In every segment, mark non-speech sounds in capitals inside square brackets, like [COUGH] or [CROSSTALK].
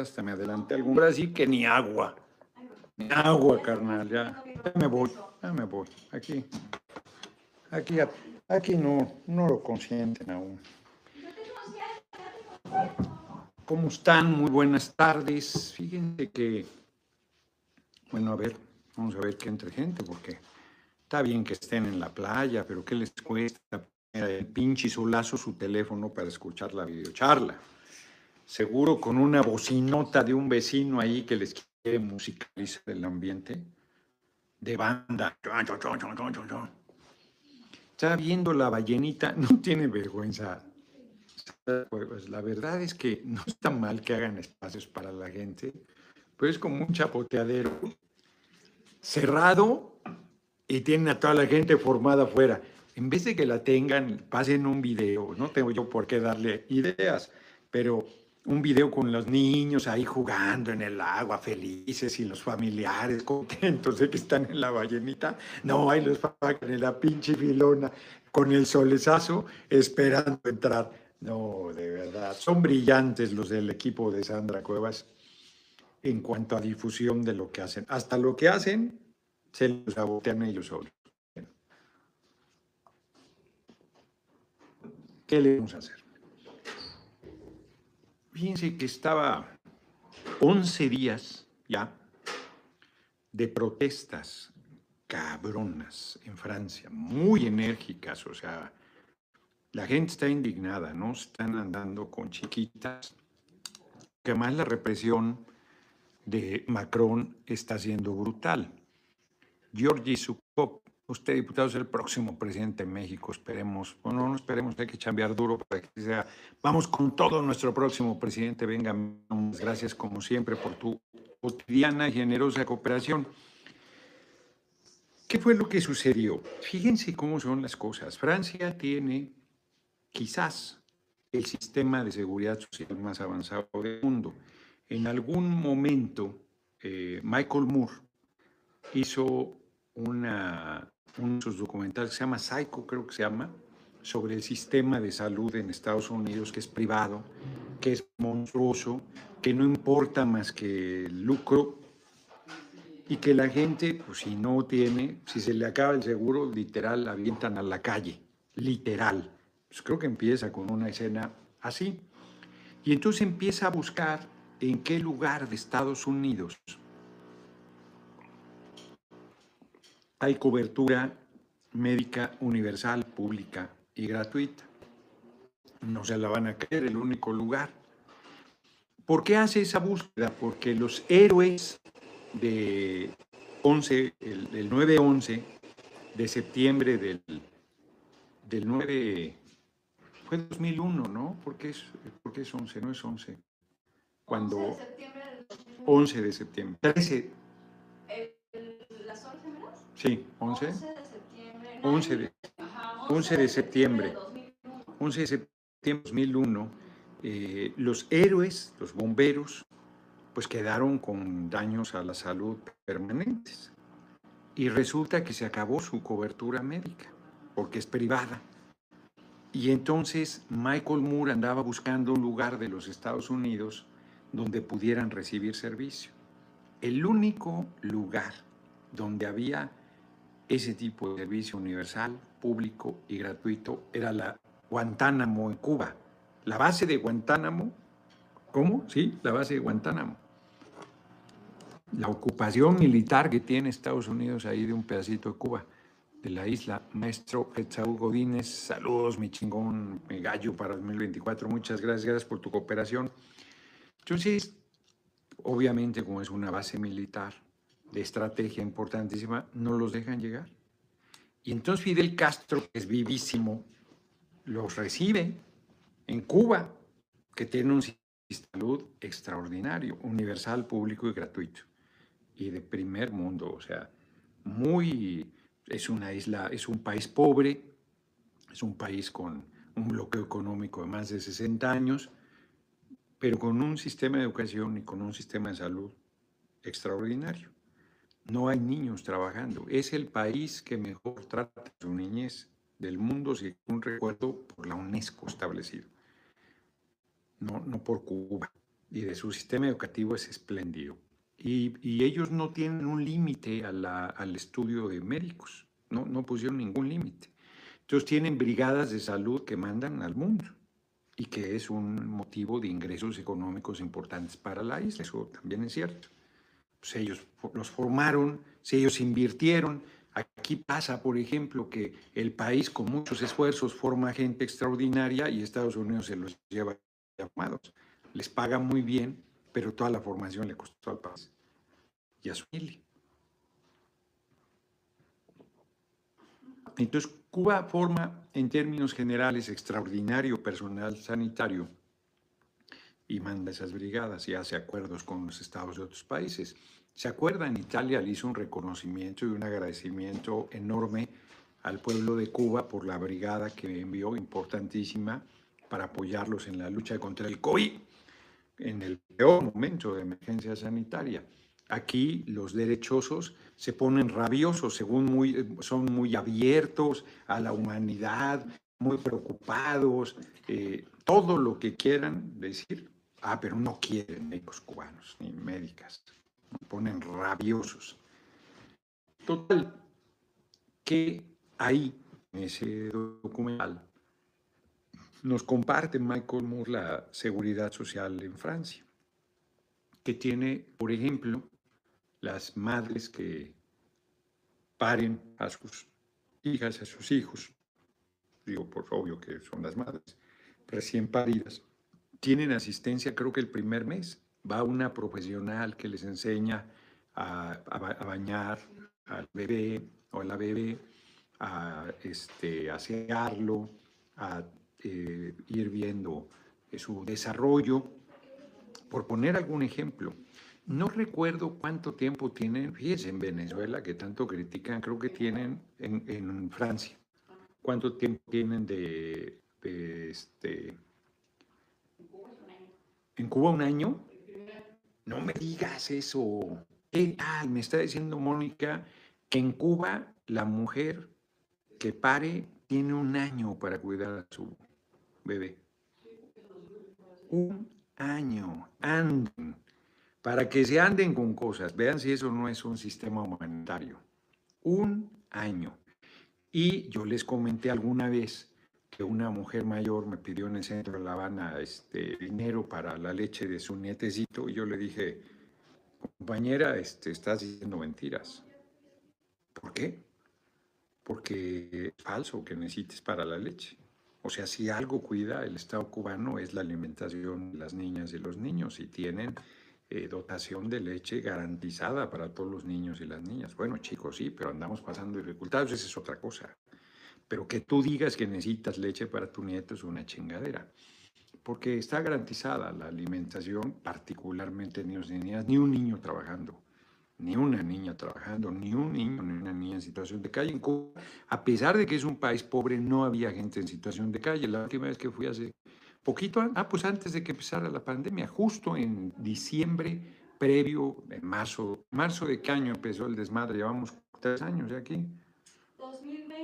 hasta me adelanté algún Brasil que ni agua. Ni agua, carnal, ya. Ya me voy, ya me voy. Aquí, aquí, aquí no, no lo consienten aún. ¿Cómo están? Muy buenas tardes. Fíjense que, bueno, a ver, vamos a ver qué entre gente, porque está bien que estén en la playa, pero ¿qué les cuesta el pinche solazo su teléfono para escuchar la videocharla? Seguro con una bocinota de un vecino ahí que les quiere musicalizar el ambiente de banda. Está viendo la ballenita, [LAUGHS] no tiene vergüenza pues la verdad es que no está mal que hagan espacios para la gente, pero es como un chapoteadero cerrado y tienen a toda la gente formada afuera. En vez de que la tengan, pasen un video, no tengo yo por qué darle ideas, pero un video con los niños ahí jugando en el agua, felices, y los familiares contentos de que están en la ballenita. No, ahí los pagan en la pinche filona con el solezazo esperando entrar. No, de verdad. Son brillantes los del equipo de Sandra Cuevas en cuanto a difusión de lo que hacen. Hasta lo que hacen se los sabotean ellos solos. ¿Qué le vamos a hacer? Fíjense que estaba 11 días ya de protestas cabronas en Francia, muy enérgicas, o sea, la gente está indignada, ¿no? Están andando con chiquitas. Que más la represión de Macron está siendo brutal. Georgi Sukop, usted diputado es el próximo presidente de México, esperemos, bueno, no esperemos, hay que cambiar duro para que sea, vamos con todo nuestro próximo presidente, venga, gracias como siempre por tu cotidiana y generosa cooperación. ¿Qué fue lo que sucedió? Fíjense cómo son las cosas. Francia tiene quizás el sistema de seguridad social más avanzado del mundo. En algún momento, eh, Michael Moore hizo una, uno de sus documentales se llama Psycho, creo que se llama, sobre el sistema de salud en Estados Unidos, que es privado, que es monstruoso, que no importa más que el lucro y que la gente, pues si no tiene, si se le acaba el seguro, literal, la avientan a la calle, literal. Pues creo que empieza con una escena así. Y entonces empieza a buscar en qué lugar de Estados Unidos hay cobertura médica universal, pública y gratuita. No se la van a creer, el único lugar. ¿Por qué hace esa búsqueda? Porque los héroes de 11, el, 9-11 de septiembre del, del 9 fue 2001, ¿no? ¿Por qué, es, ¿Por es 11? No es 11. Cuando... 11 de septiembre del 11 de septiembre. 13. ¿Las 11 menos? Sí, 11. 11 de septiembre. 11 de, 11 de septiembre. 11 de septiembre de 2001. Eh, los héroes, los bomberos, pues quedaron con daños a la salud permanentes. Y resulta que se acabó su cobertura médica, porque es privada. Y entonces Michael Moore andaba buscando un lugar de los Estados Unidos donde pudieran recibir servicio. El único lugar donde había ese tipo de servicio universal, público y gratuito era la Guantánamo en Cuba. La base de Guantánamo, ¿cómo? Sí, la base de Guantánamo. La ocupación militar que tiene Estados Unidos ahí de un pedacito de Cuba de la isla, maestro Etsaú Godínez. Saludos, mi chingón, mi gallo para 2024. Muchas gracias, gracias por tu cooperación. Entonces, obviamente, como es una base militar de estrategia importantísima, no los dejan llegar. Y entonces Fidel Castro, que es vivísimo, los recibe en Cuba, que tiene un sistema de salud extraordinario, universal, público y gratuito. Y de primer mundo, o sea, muy es una isla, es un país pobre, es un país con un bloqueo económico de más de 60 años, pero con un sistema de educación y con un sistema de salud extraordinario. No hay niños trabajando. Es el país que mejor trata a su niñez del mundo, si un recuerdo por la UNESCO establecido. No, no por Cuba, y de su sistema educativo es espléndido. Y, ellos no tienen un límite al estudio de médicos, no, no pusieron ningún límite. Entonces tienen brigadas de salud que mandan al mundo y que es un motivo de ingresos económicos importantes para la isla, eso también es cierto. Pues ellos los formaron, si ellos invirtieron. Aquí pasa, por ejemplo, que el país con muchos esfuerzos forma gente extraordinaria y Estados Unidos se los lleva llamados. Les paga muy bien, pero toda la formación le costó al país y a su familia. Entonces, Cuba forma, en términos generales, extraordinario personal sanitario y manda esas brigadas y hace acuerdos con los estados de otros países. ¿Se acuerdan? Italia le hizo un reconocimiento y un agradecimiento enorme al pueblo de Cuba por la brigada que envió, importantísima, para apoyarlos en la lucha contra el COVID en el peor momento de emergencia sanitaria. Aquí los derechosos se ponen rabiosos, según muy, son muy abiertos a la humanidad, muy preocupados, eh, todo lo que quieran decir. Ah, pero no quieren médicos cubanos ni médicas. Ponen rabiosos. Total, que ahí, en ese documental, nos comparte Michael Moore la seguridad social en Francia, que tiene, por ejemplo, las madres que paren a sus hijas, a sus hijos, digo por obvio que son las madres, recién paridas, tienen asistencia creo que el primer mes. Va una profesional que les enseña a, bañar al bebé o a la bebé, a este, asearlo, a eh, ir viendo eh, su desarrollo. Por poner algún ejemplo, no recuerdo cuánto tiempo tienen, fíjense, en Venezuela, que tanto critican, creo que tienen en, Francia, cuánto tiempo tienen de, este... ¿En Cuba un año? No me digas eso. ¿Qué Me está diciendo Mónica que en Cuba la mujer que pare tiene un año para cuidar a su bebé. Un año. Anden. Para que se anden con cosas. Vean si eso no es un sistema humanitario. Un año. Y yo les comenté alguna vez que una mujer mayor me pidió en el centro de La Habana este, dinero para la leche de su nietecito y yo le dije, compañera, este, estás diciendo mentiras. ¿Por qué? Porque es falso que necesites para la leche. O sea, si algo cuida el Estado cubano es la alimentación de las niñas y los niños y tienen eh, dotación de leche garantizada para todos los niños y las niñas. Bueno, chicos, sí, pero andamos pasando dificultades, esa es otra cosa. Pero que tú digas que necesitas leche para tu nieto es una chingadera. Porque está garantizada la alimentación, particularmente de niños y niñas, ni un niño trabajando ni una niña trabajando, ni un niño, ni una niña en situación de calle. En Cuba, a pesar de que es un país pobre, no había gente en situación de calle. La última vez que fui hace poquito, ah, pues antes de que empezara la pandemia, justo en diciembre, previo, en marzo, marzo de qué año empezó el desmadre, llevamos tres años aquí. 2020, porque el primer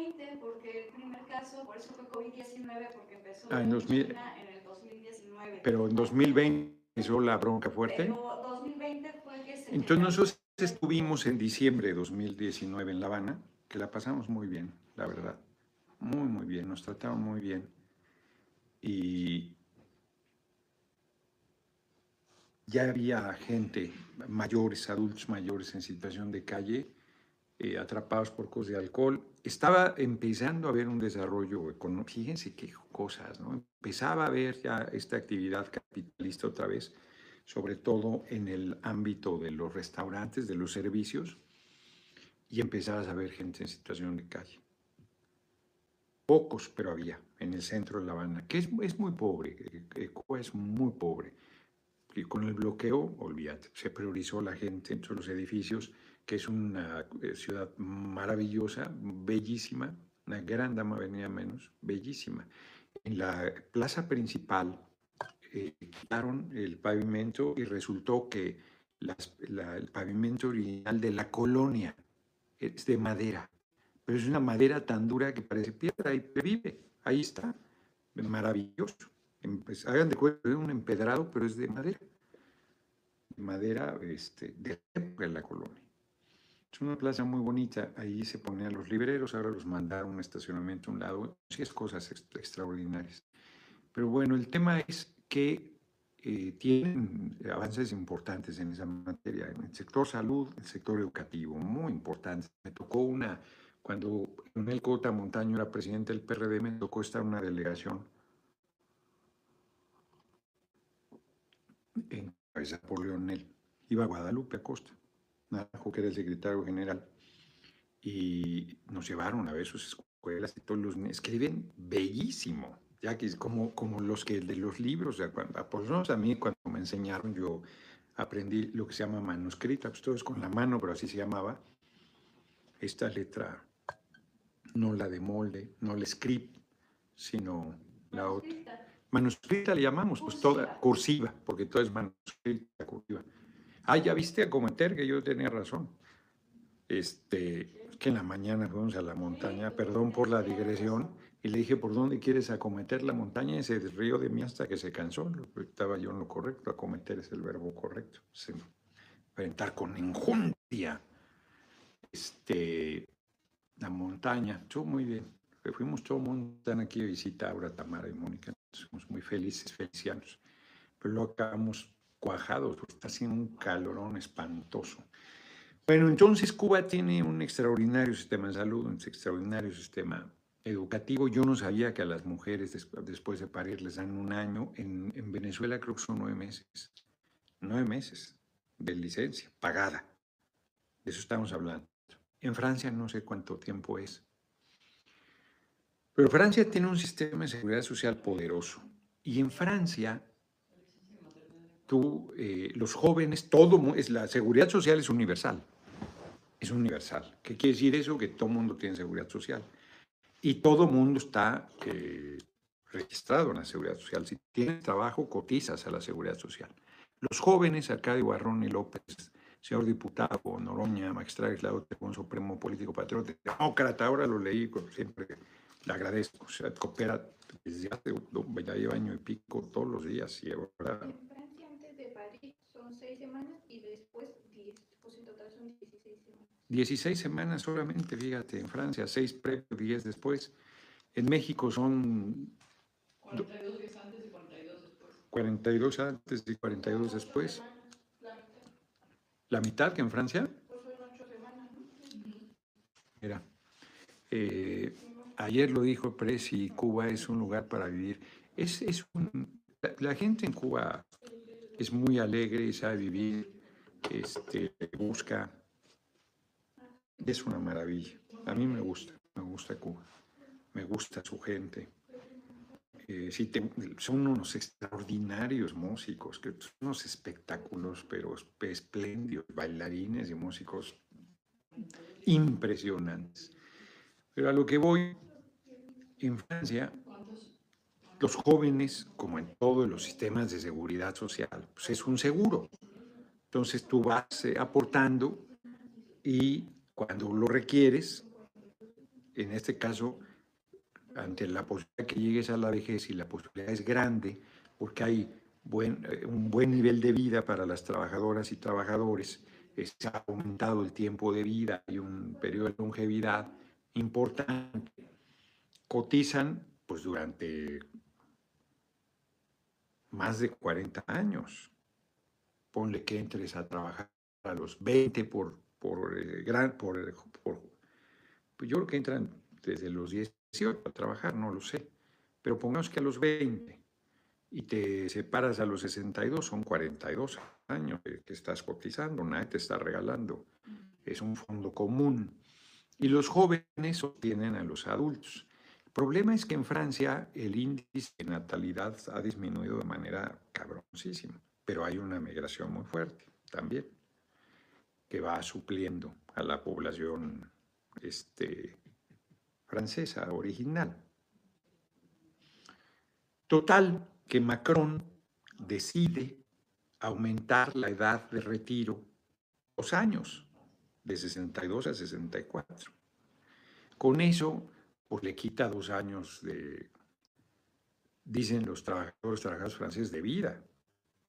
caso, por eso fue COVID-19, porque empezó ah, en, 2000, en el 2019. Pero en 2020 empezó la bronca fuerte. Pero 2020 fue que se Entonces nosotros Estuvimos en diciembre de 2019 en La Habana, que la pasamos muy bien, la verdad. Muy, muy bien, nos trataron muy bien. Y ya había gente, mayores, adultos mayores en situación de calle, eh, atrapados por cosas de alcohol. Estaba empezando a haber un desarrollo económico. Fíjense qué cosas, ¿no? Empezaba a haber ya esta actividad capitalista otra vez sobre todo en el ámbito de los restaurantes, de los servicios, y empezabas a ver gente en situación de calle. Pocos, pero había, en el centro de La Habana, que es, es muy pobre, Cuba es muy pobre. Y con el bloqueo, olvídate, se priorizó la gente entre los edificios, que es una eh, ciudad maravillosa, bellísima, una gran dama venía menos, bellísima. En la plaza principal, eh, quitaron el pavimento y resultó que el pavimento original de la colonia es de madera, pero es una madera tan dura que parece piedra y vive. Ahí está, maravilloso. Pues, hagan de cuenta, es un empedrado, pero es de madera. madera este, de la colonia. Es una plaza muy bonita, ahí se ponían los libreros, ahora los mandaron a un estacionamiento a un lado, sí es cosas extraordinarias. Pero bueno, el tema es que eh, tienen avances importantes en esa materia, en el sector salud, el sector educativo, muy importantes. Me tocó una, cuando Leonel Cota Montaño era presidente del PRD, me tocó estar una delegación en cabeza por Leonel. Iba a Guadalupe Acosta, Naranjo, que era el secretario general, y nos llevaron a ver sus escuelas y todos los escriben bellísimo, ya que es como, como los que de los libros, o sea, cuando, por lo menos a mí cuando me enseñaron yo aprendí lo que se llama manuscrita, pues todo es con la mano, pero así se llamaba, esta letra, no la de molde, no la script, sino la otra. Manuscrita. Le llamamos, pues toda cursiva, porque todo es manuscrita cursiva. Ah, ya viste a cometer que yo tenía razón. Este, que en la mañana fuimos a la montaña, perdón por la digresión, y le dije, ¿por dónde quieres acometer la montaña? Y se río de mí hasta que se cansó. Estaba yo en lo correcto, acometer es el verbo correcto. Se, enfrentar con enjundia este, la montaña. Estuvo muy bien. Fuimos todo el aquí de visita, ahora Tamara y Mónica. Somos muy felices, felicianos. Pero lo acabamos cuajados, porque está haciendo un calorón espantoso. Bueno, entonces Cuba tiene un extraordinario sistema de salud, un extraordinario sistema educativo. Yo no sabía que a las mujeres después de parir les dan un año. En, en Venezuela creo que son nueve meses. Nueve meses de licencia pagada. De eso estamos hablando. En Francia no sé cuánto tiempo es. Pero Francia tiene un sistema de seguridad social poderoso. Y en Francia, tú, eh, los jóvenes, todo, es, la seguridad social es universal. Es universal. ¿Qué quiere decir eso? Que todo mundo tiene seguridad social. Y todo mundo está eh, registrado en la seguridad social. Si tienes trabajo, cotizas a la seguridad social. Los jóvenes, Arcadio Barrón y López, señor diputado, Noroña, magistrado aislado un Supremo Político Patriota, demócrata, ahora lo leí siempre le agradezco. O sea, coopera desde hace ya lleva año y pico todos los días y ahora... En Francia antes de París son seis semanas y después diez, pues en total son 16 semanas. 16 semanas solamente, fíjate, en Francia, seis previos, 10 después. En México son... 42 días antes y 42 después. 42 antes y 42 después. La mitad. ¿La que en Francia? Pues son 8 semanas, ¿no? Mira. Eh, ayer lo dijo Presi, Cuba es un lugar para vivir. Es, es la, gente en Cuba es muy alegre y sabe vivir, este, busca. Es una maravilla. A mí me gusta, me gusta Cuba. Me gusta su gente. Eh, son unos extraordinarios músicos, que son unos espectáculos, pero espléndidos, bailarines y músicos impresionantes. Pero a lo que voy en Francia, los jóvenes, como en todos los sistemas de seguridad social, pues es un seguro. Entonces tú vas eh, aportando y cuando lo requieres, en este caso, ante la posibilidad que llegues a la vejez y la posibilidad es grande, porque hay eh, un buen nivel de vida para las trabajadoras y trabajadores, se ha aumentado el tiempo de vida y un periodo de longevidad importante cotizan pues durante más de 40 años. Ponle que entres a trabajar a los 20 por, por, eh, gran, por, por, pues yo creo que entran desde los 18 a trabajar, no lo sé, pero pongamos que a los 20 y te separas a los 62, son 42 años que, que estás cotizando, nadie te está regalando, es un fondo común. Y los jóvenes obtienen a los adultos. El problema es que en Francia el índice de natalidad ha disminuido de manera cabroncísima, pero hay una migración muy fuerte también que va supliendo a la población este, francesa original. Total, que Macron decide aumentar la edad de retiro dos años, de 62 a 64. Con eso pues le quita dos años de, dicen los trabajadores, trabajadores franceses, de vida.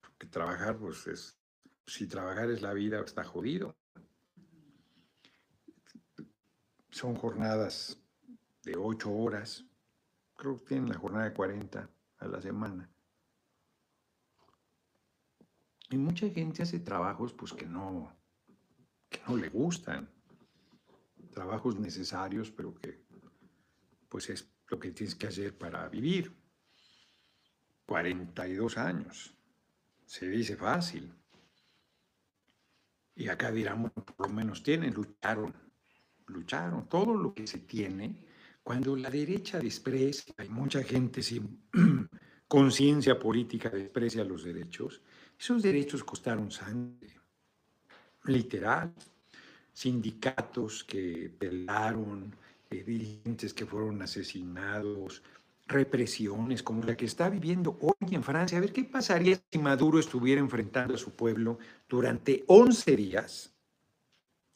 Porque trabajar, pues es Si trabajar es la vida, está jodido. Son jornadas de ocho horas. Creo que tienen la jornada de 40 a la semana. Y mucha gente hace trabajos pues que no, que no le gustan. Trabajos necesarios, pero que pues es lo que tienes que hacer para vivir. 42 años. Se dice fácil. Y acá dirán, por lo menos tienen, lucharon, lucharon. Todo lo que se tiene, cuando la derecha desprecia, hay mucha gente sin [CLEARS THROAT] conciencia política desprecia los derechos, esos derechos costaron sangre, literal. Sindicatos que pelaron, eh, dirigentes que fueron asesinados, represiones como la que está viviendo hoy en Francia. A ver qué pasaría si Maduro estuviera enfrentando a su pueblo durante 11 días,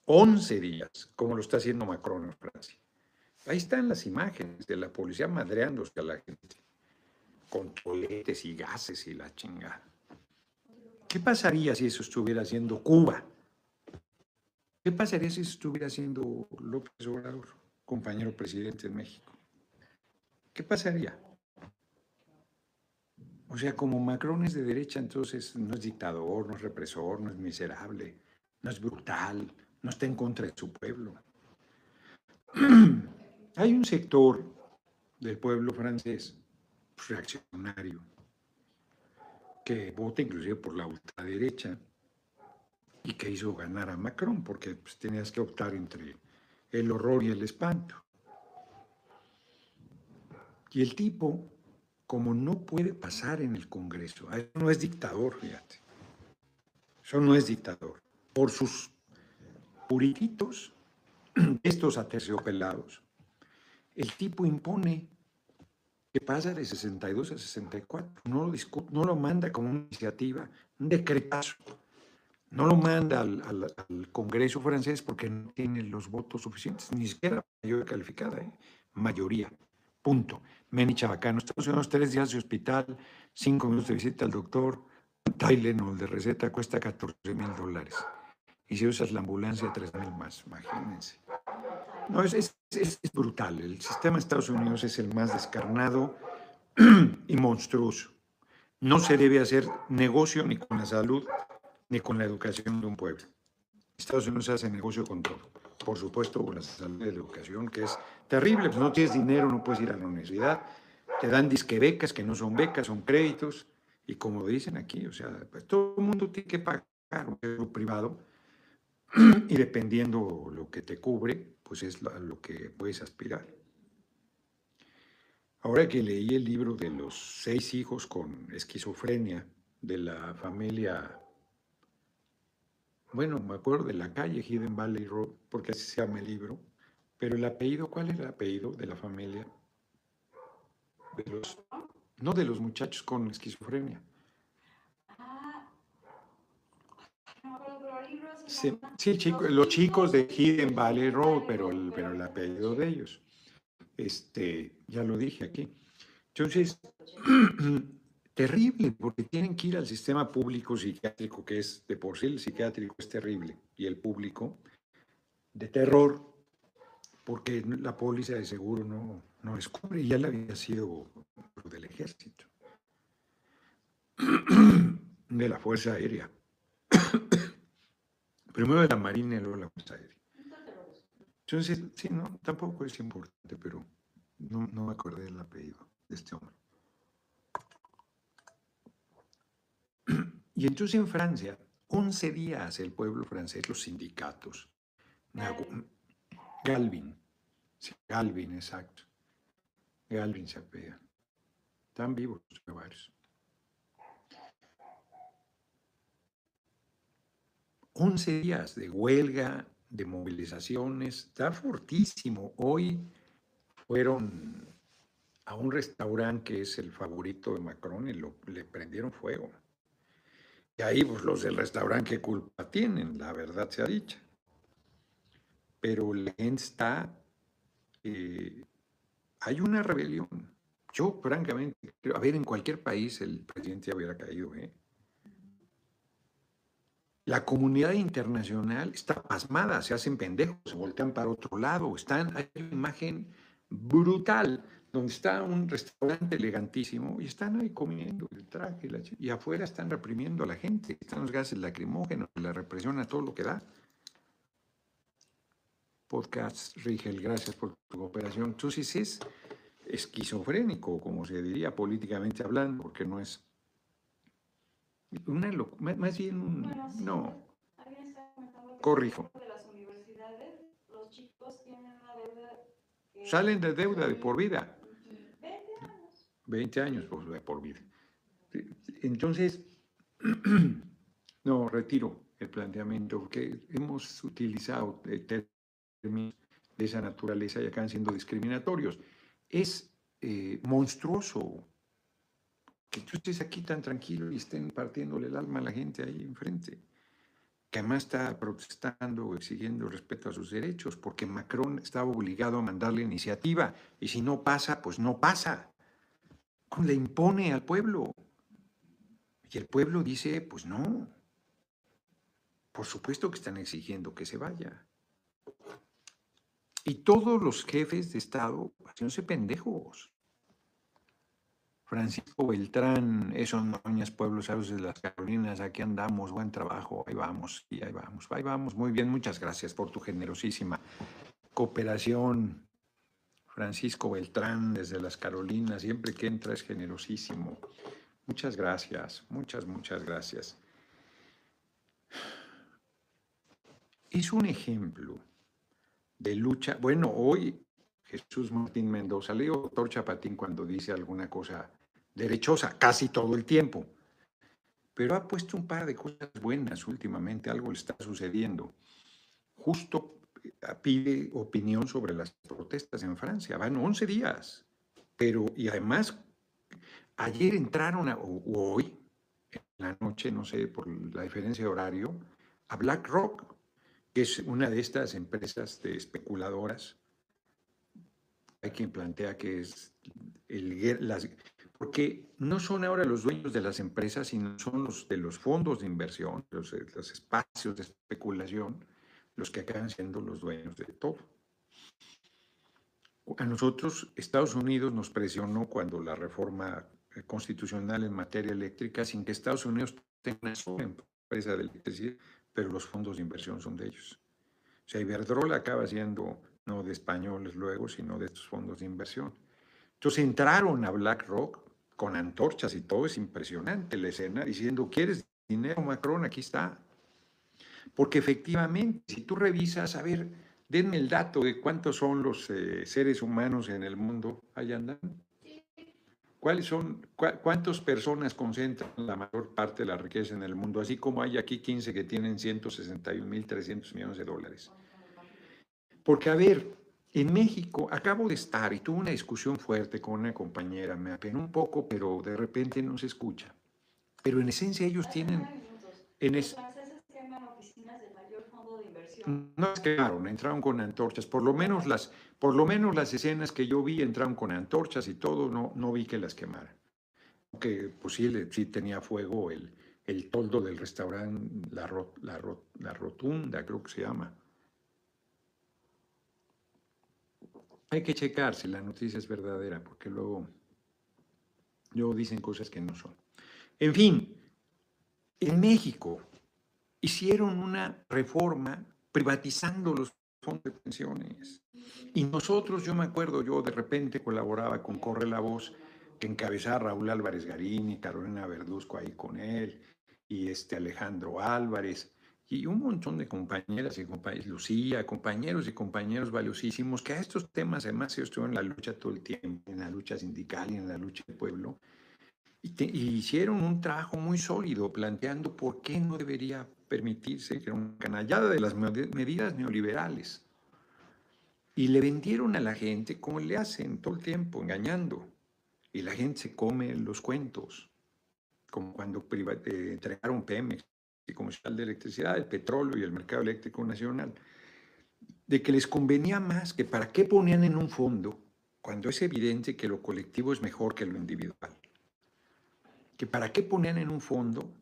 11 días, como lo está haciendo Macron en Francia. Ahí están las imágenes de la policía madreándose a la gente, con toletes y gases y la chingada. ¿Qué pasaría si eso estuviera haciendo Cuba? ¿Qué pasaría si eso estuviera haciendo López Obrador, compañero presidente de México? ¿Qué pasaría? O sea, como Macron es de derecha, entonces no es dictador, no es represor, no es miserable, no es brutal, no está en contra de su pueblo. [CLEARS THROAT] Hay un sector del pueblo francés reaccionario que vota inclusive por la ultraderecha y que hizo ganar a Macron porque pues, tenías que optar entre el horror y el espanto. Y el tipo, como no puede pasar en el Congreso, eso no es dictador, fíjate. Eso no es dictador. Por sus purititos, [CLEARS THROAT] estos aterciopelados, el tipo impone que pasa de 62 a 64. No lo, discute, no lo manda como una iniciativa, un decretazo. No lo manda al, al, Congreso francés porque no tiene los votos suficientes, ni siquiera mayoría calificada, ¿eh? mayoría. Punto. Meni Chabacano. Estamos en unos tres días de hospital, cinco minutos de visita al doctor. Tylenol de receta cuesta 14 mil dólares. Y si usas la ambulancia, 3 mil más. Imagínense. No, es, es, es, brutal. El sistema de Estados Unidos es el más descarnado [CLEARS THROAT] y monstruoso. No se debe hacer negocio ni con la salud ni con la educación de un pueblo. Estados Unidos hace negocio con todo por supuesto, con la salud de la educación, que es terrible, pues no tienes dinero, no puedes ir a la universidad, te dan disque becas, que no son becas, son créditos, y como dicen aquí, o sea, pues todo el mundo tiene que pagar un privado, [CLEARS THROAT] y dependiendo lo que te cubre, pues es lo que puedes aspirar. Ahora que leí el libro de los seis hijos con esquizofrenia de la familia bueno, me acuerdo de la calle Hidden Valley Road, porque así se llama el libro, pero el apellido, ¿cuál es el apellido de la familia? De los, no de los muchachos con esquizofrenia. Sí, sí chico, los chicos de Hidden Valley Road, pero el, pero el apellido de ellos. Este, ya lo dije aquí. Entonces, [CLEARS THROAT] terrible, porque tienen que ir al sistema público psiquiátrico, que es de por sí el psiquiátrico es terrible, y el público de terror, porque la póliza de seguro no, no les cubre, y ya le había sido del ejército, [CLEARS THROAT] de la Fuerza Aérea. [COUGHS] Primero de la Marina y luego de la Fuerza Aérea. Entonces, sí, no, tampoco es importante, pero no, no me acordé del apellido de este hombre. Y entonces en Francia, 11 días el pueblo francés, los sindicatos, Galvin, Galvin, exacto. Galvin se apea. Están vivos varios. 11 días de huelga, de movilizaciones, está fortísimo. Hoy fueron a un restaurante que es el favorito de Macron y lo, le prendieron fuego. Y ahí pues, los del restaurante, ¿qué culpa tienen? La verdad se ha dicho. Pero la está... Eh, hay una rebelión. Yo, francamente, a ver, en cualquier país el presidente hubiera caído, ¿eh? La comunidad internacional está pasmada, se hacen pendejos, se voltean para otro lado, están, hay una imagen brutal donde está un restaurante elegantísimo y están ahí comiendo el traje la y afuera están reprimiendo a la gente, están los gases lacrimógenos, la represión a todo lo que da. Podcast Rigel, gracias por tu cooperación. Entonces es esquizofrénico, como se diría políticamente hablando, porque no es una loc- más bien un, Bueno, sí, no, Corrijo. de las universidades, los chicos tienen una deuda salen de deuda de por vida. 20 años. 20 años pues, por vida. Entonces, [CLEARS THROAT] no, retiro el planteamiento, porque hemos utilizado eh, términos de esa naturaleza y acaban siendo discriminatorios. Es eh, monstruoso que tú estés aquí tan tranquilo y estén partiéndole el alma a la gente ahí enfrente, que además está protestando o exigiendo respeto a sus derechos, porque Macron estaba obligado a mandar la iniciativa, y si no pasa, pues no pasa le impone al pueblo. Y el pueblo dice, pues no. Por supuesto que están exigiendo que se vaya. Y todos los jefes de Estado haciéndose pendejos. Francisco Beltrán, esos Noñas Pueblos Sabios de las Carolinas, aquí andamos, buen trabajo, ahí vamos, y ahí vamos, ahí vamos, muy bien, muchas gracias por tu generosísima cooperación. Francisco Beltrán desde las Carolinas, siempre que entra es generosísimo. Muchas gracias, muchas, muchas gracias. Es un ejemplo de lucha. Bueno, hoy Jesús Martín Mendoza, leo doctor Chapatín cuando dice alguna cosa derechosa, casi todo el tiempo, pero ha puesto un par de cosas buenas últimamente, algo le está sucediendo. Justo pide opinión sobre las protestas en Francia. Van 11 días. Pero, y además, ayer entraron, a- o o hoy, en la noche, no sé, por la diferencia de horario, a BlackRock, que es una de estas empresas de especuladoras. Hay quien plantea que es el, las, porque no son ahora los dueños de las empresas, sino son los de los fondos de inversión, los, los espacios de especulación, los que acaban siendo los dueños de todo. A nosotros, Estados Unidos nos presionó cuando la reforma eh, constitucional en materia eléctrica, sin que Estados Unidos tenga una sola empresa de electricidad, pero los fondos de inversión son de ellos. O sea, Iberdrola acaba siendo no de españoles luego, sino de estos fondos de inversión. Entonces entraron a BlackRock con antorchas y todo, es impresionante la escena, diciendo, ¿quieres dinero, Macron? Aquí está. Porque efectivamente, si tú revisas, a ver, denme el dato de cuántos son los eh, seres humanos en el mundo, ahí andan. ¿Cuáles son, cuántas personas concentran la mayor parte de la riqueza en el mundo? Así como hay aquí 15 que tienen 161.300 millones de dólares. Porque, a ver, en México acabo de estar y tuve una discusión fuerte con una compañera, me apenó un poco, pero de repente no se escucha. Pero en esencia ellos tienen, en es, franceses queman oficinas del mayor fondo de inversión. No se quemaron, entraron con antorchas. Por lo menos las, por lo menos las escenas que yo vi entraron con antorchas y todo, no, no vi que las quemaran. Que pues sí, sí tenía fuego el, el toldo del restaurante la, Ro- la, Ro- la Rotunda, creo que se llama. Hay que checar si la noticia es verdadera, porque luego, luego dicen cosas que no son. En fin, en México hicieron una reforma privatizando los fondos de pensiones. Y nosotros, yo me acuerdo, yo de repente colaboraba con Corre la Voz, que encabezaba Raúl Álvarez Garín y Carolina Verduzco ahí con él, y este Alejandro Álvarez, y un montón de compañeras y compañeros, Lucía, compañeros y compañeros valiosísimos, que a estos temas además yo estuve en la lucha todo el tiempo, en la lucha sindical y en la lucha del pueblo, y, hicieron un trabajo muy sólido planteando por qué no debería permitirse que era una canallada de las medi- medidas neoliberales. Y le vendieron a la gente como le hacen todo el tiempo, engañando. Y la gente se come los cuentos, como cuando eh, entregaron Pemex y Comercial de Electricidad, el petróleo y el mercado eléctrico nacional, de que les convenía más que para qué ponían en un fondo cuando es evidente que lo colectivo es mejor que lo individual que para qué ponían en un fondo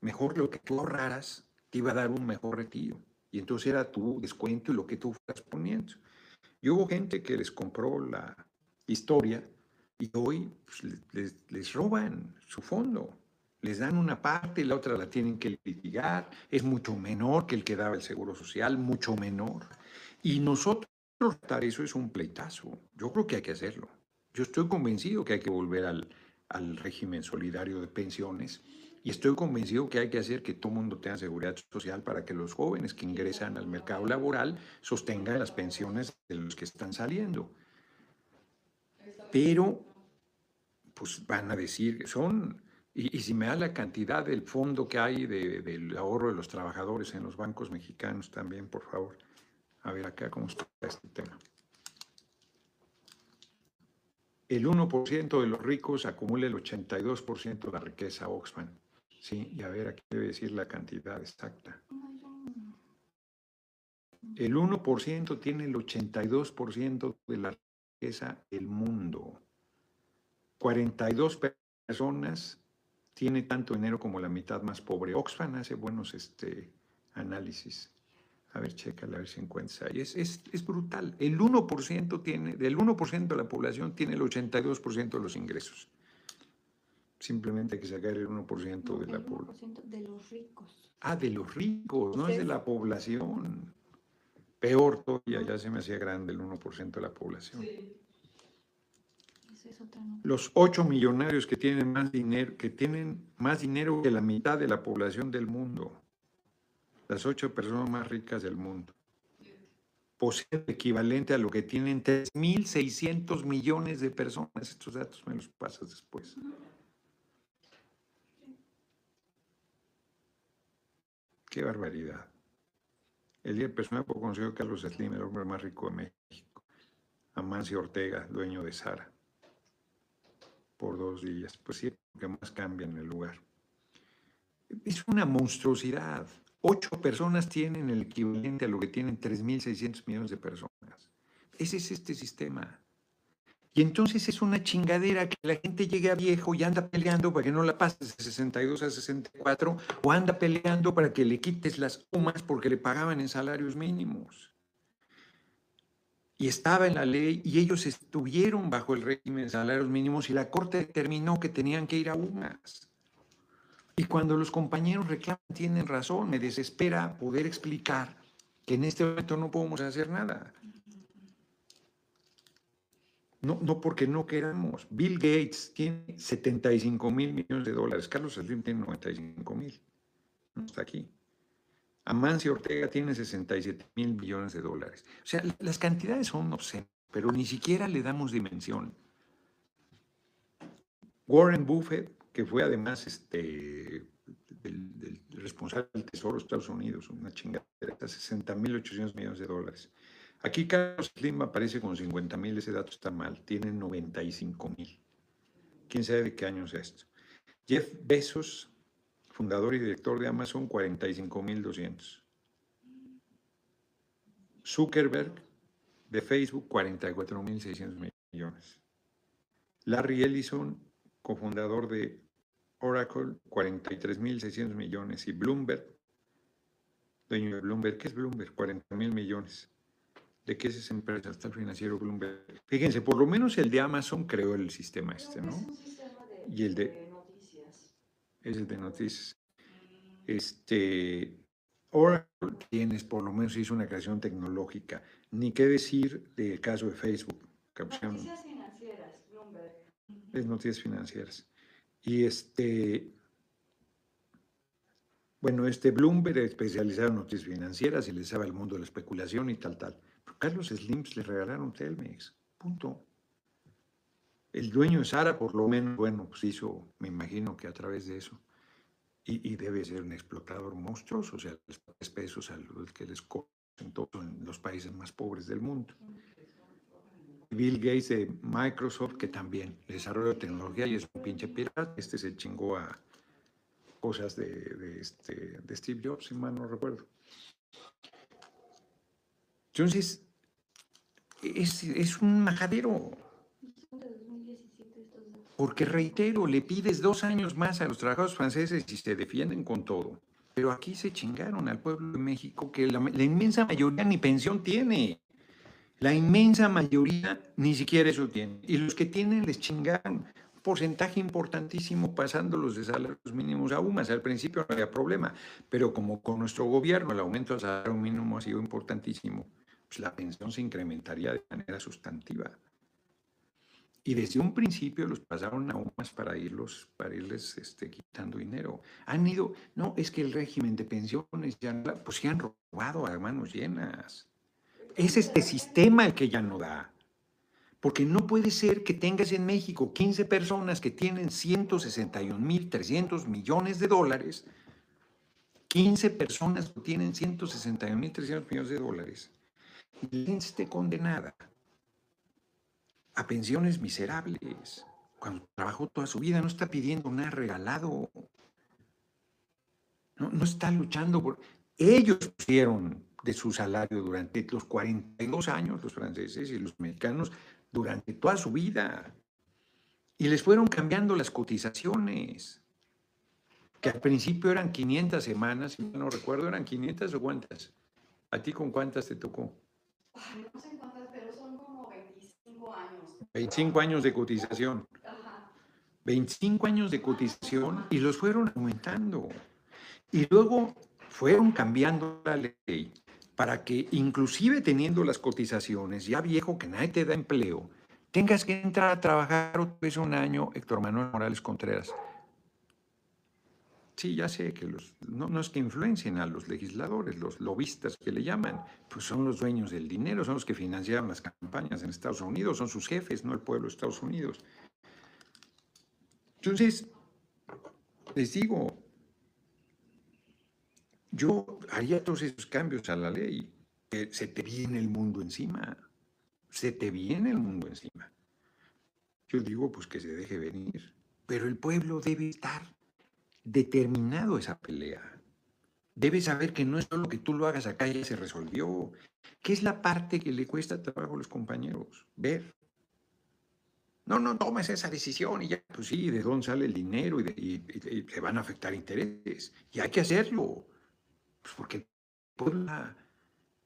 mejor lo que tú ahorraras te iba a dar un mejor retiro. Y entonces era tu descuento y lo que tú fueras poniendo. Y hubo gente que les compró la historia y hoy pues, le- les, roban su fondo. Les dan una parte y la otra la tienen que litigar. Es mucho menor que el que daba el Seguro Social, mucho menor. Y nosotros eso es un pleitazo. Yo creo que hay que hacerlo. Yo estoy convencido que hay que volver al, al régimen solidario de pensiones y estoy convencido que hay que hacer que todo mundo tenga seguridad social para que los jóvenes que ingresan al mercado laboral sostengan las pensiones de los que están saliendo. Pero, pues van a decir son, y, y si me da la cantidad del fondo que hay de- del ahorro de los trabajadores en los bancos mexicanos también, por favor. A ver acá cómo está este tema. El 1% de los ricos acumula el 82% de la riqueza Oxfam. Sí, y a ver, aquí debe decir la cantidad exacta. El 1% tiene el 82% de la riqueza del mundo. 42 pe- personas tiene tanto dinero como la mitad más pobre. Oxfam hace buenos este, análisis. A ver, chécale, a ver si encuentras ahí. Es, es, es brutal. El 1% tiene, del 1% de la población tiene el 82% de los ingresos. Simplemente hay que sacar el 1% de la población. 1% de los ricos. Ah, de los ricos, no es de la población. Peor todavía, ya se me hacía grande el 1% de la población. Sí. Esa es otra nota. Los ocho millonarios que tienen más dinero, que tienen más dinero que la mitad de la población del mundo. Las ocho personas más ricas del mundo. Poseen equivalente a lo que tienen 3.600 millones de personas. Estos datos me los pasas después. Qué barbaridad. El día personal fue conocido Carlos Slim, el hombre más rico de México. Amancio Ortega, dueño de Sara por dos días. Pues sí, que más cambia en el lugar. Es una monstruosidad. Ocho personas tienen el equivalente a lo que tienen 3.600 millones de personas. Ese es este sistema. Y entonces es una chingadera que la gente llegue a viejo y anda peleando para que no la pases de 62 a 64 o anda peleando para que le quites las UMAS porque le pagaban en salarios mínimos y estaba en la ley y ellos estuvieron bajo el régimen de salarios mínimos y la Corte determinó que tenían que ir a UMAS. Y cuando los compañeros reclaman, tienen razón, me desespera poder explicar que en este momento no podemos hacer nada. No, no porque no queramos. Bill Gates tiene 75 mil millones de dólares. Carlos Slim tiene 95 mil. No está aquí. Amancio Ortega tiene 67 mil millones de dólares. O sea, las cantidades son obscenas, pero ni siquiera le damos dimensión. Warren Buffett, que fue además este, responsable del Tesoro de Estados Unidos, una chingadera, 60 mil 800 millones de dólares. Aquí Carlos Slim aparece con 50 mil, ese dato está mal, tiene 95 mil. ¿Quién sabe de qué año es esto? Jeff Bezos, fundador y director de Amazon, 45.200. Zuckerberg, de Facebook, 44.600 millones. Larry Ellison, cofundador de Oracle, 43.600 millones. Y Bloomberg, dueño de Bloomberg, ¿qué es Bloomberg? 40.000 millones. ¿De qué es esa empresa? Está el financiero Bloomberg. Fíjense, por lo menos el de Amazon creó el sistema este, ¿no? Es un sistema de, Y el de- de noticias. Es el de noticias. Este, Oracle tienes, por lo menos hizo una creación tecnológica. Ni qué decir del caso de Facebook, pusieron- Noticias. Es noticias financieras. Y este, bueno, este Bloomberg especializado en noticias financieras y le sabe al mundo de la especulación y tal, tal. Pero Carlos Slims le regalaron Telmex, punto. El dueño de Sara, por lo menos, bueno, pues hizo, me imagino que a través de eso. Y, debe ser un explotador monstruoso, o sea, pagas pesos a los que les todo en los países más pobres del mundo. Bill Gates de Microsoft, que también desarrolla tecnología y es un pinche pirata. Este se chingó a cosas de, de este, de Steve Jobs, si mal no recuerdo. Entonces, es, es un majadero. Son de 2017 estos datos. Porque reitero, le pides dos años más a los trabajadores franceses y se defienden con todo. Pero aquí se chingaron al pueblo de México que la inmensa mayoría ni pensión tiene. La inmensa mayoría ni siquiera eso tiene. Y los que tienen les chingaron porcentaje importantísimo pasándolos de salarios mínimos aún más. Al principio no había problema, pero como con nuestro gobierno el aumento del salario mínimo ha sido importantísimo, pues la pensión se incrementaría de manera sustantiva. Y desde un principio los pasaron aún más para irlos, para irles este, quitando dinero. Han ido, no, es que el régimen de pensiones ya, pues se han robado a manos llenas. Es este sistema el que ya no da. Porque no puede ser que tengas en México 15 personas que tienen 161.300 millones de dólares, 15 personas que tienen 161.300 millones de dólares, y la esté condenada a pensiones miserables. Cuando trabajó toda su vida, no está pidiendo nada regalado. No, no está luchando por... Ellos pusieron de su salario durante los 42 años, los franceses y los mexicanos, durante toda su vida. Y les fueron cambiando las cotizaciones, que al principio eran 500 semanas, si no recuerdo, eran 500 o cuántas. ¿A ti con cuántas te tocó? Ay, no sé cuántas, pero son como 25 años. 25 años de cotización. Ajá. 25 años de cotización y los fueron aumentando. Y luego fueron cambiando la ley para que inclusive teniendo las cotizaciones, ya viejo que nadie te da empleo, tengas que entrar a trabajar otra vez un año, Héctor Manuel Morales Contreras. Sí, ya sé que los, no, no es que influencien a los legisladores, los lobistas que le llaman, pues son los dueños del dinero, son los que financiaron las campañas en Estados Unidos, son sus jefes, no el pueblo de Estados Unidos. Entonces, les digo, yo haría todos esos cambios a la ley, se te viene el mundo encima, se te viene el mundo encima. Yo digo, pues que se deje venir, pero el pueblo debe estar determinado a esa pelea. Debe saber que no es solo que tú lo hagas acá y se resolvió, que es la parte que le cuesta trabajo a los compañeros, ver. No, no tomes esa decisión y ya, pues sí, de dónde sale el dinero y, de, y, y, van a afectar intereses. Y hay que hacerlo. Pues porque el pueblo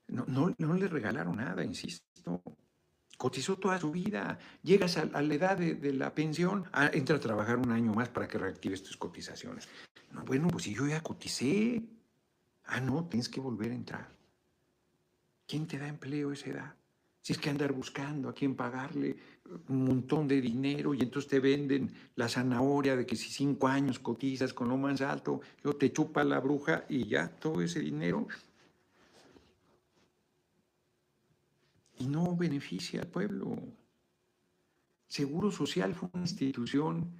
no, no, no, le regalaron nada, insisto. Cotizó toda su vida. Llegas a, la edad de, la pensión, a, entra a trabajar un año más para que reactives tus cotizaciones. No, bueno, pues si yo ya coticé. Ah, no, tienes que volver a entrar. ¿Quién te da empleo a esa edad? Si es que andar buscando a quién pagarle un montón de dinero y entonces te venden la zanahoria de que si cinco años cotizas con lo más alto, luego te chupa la bruja y ya todo ese dinero. Y no beneficia al pueblo. Seguro Social fue una institución,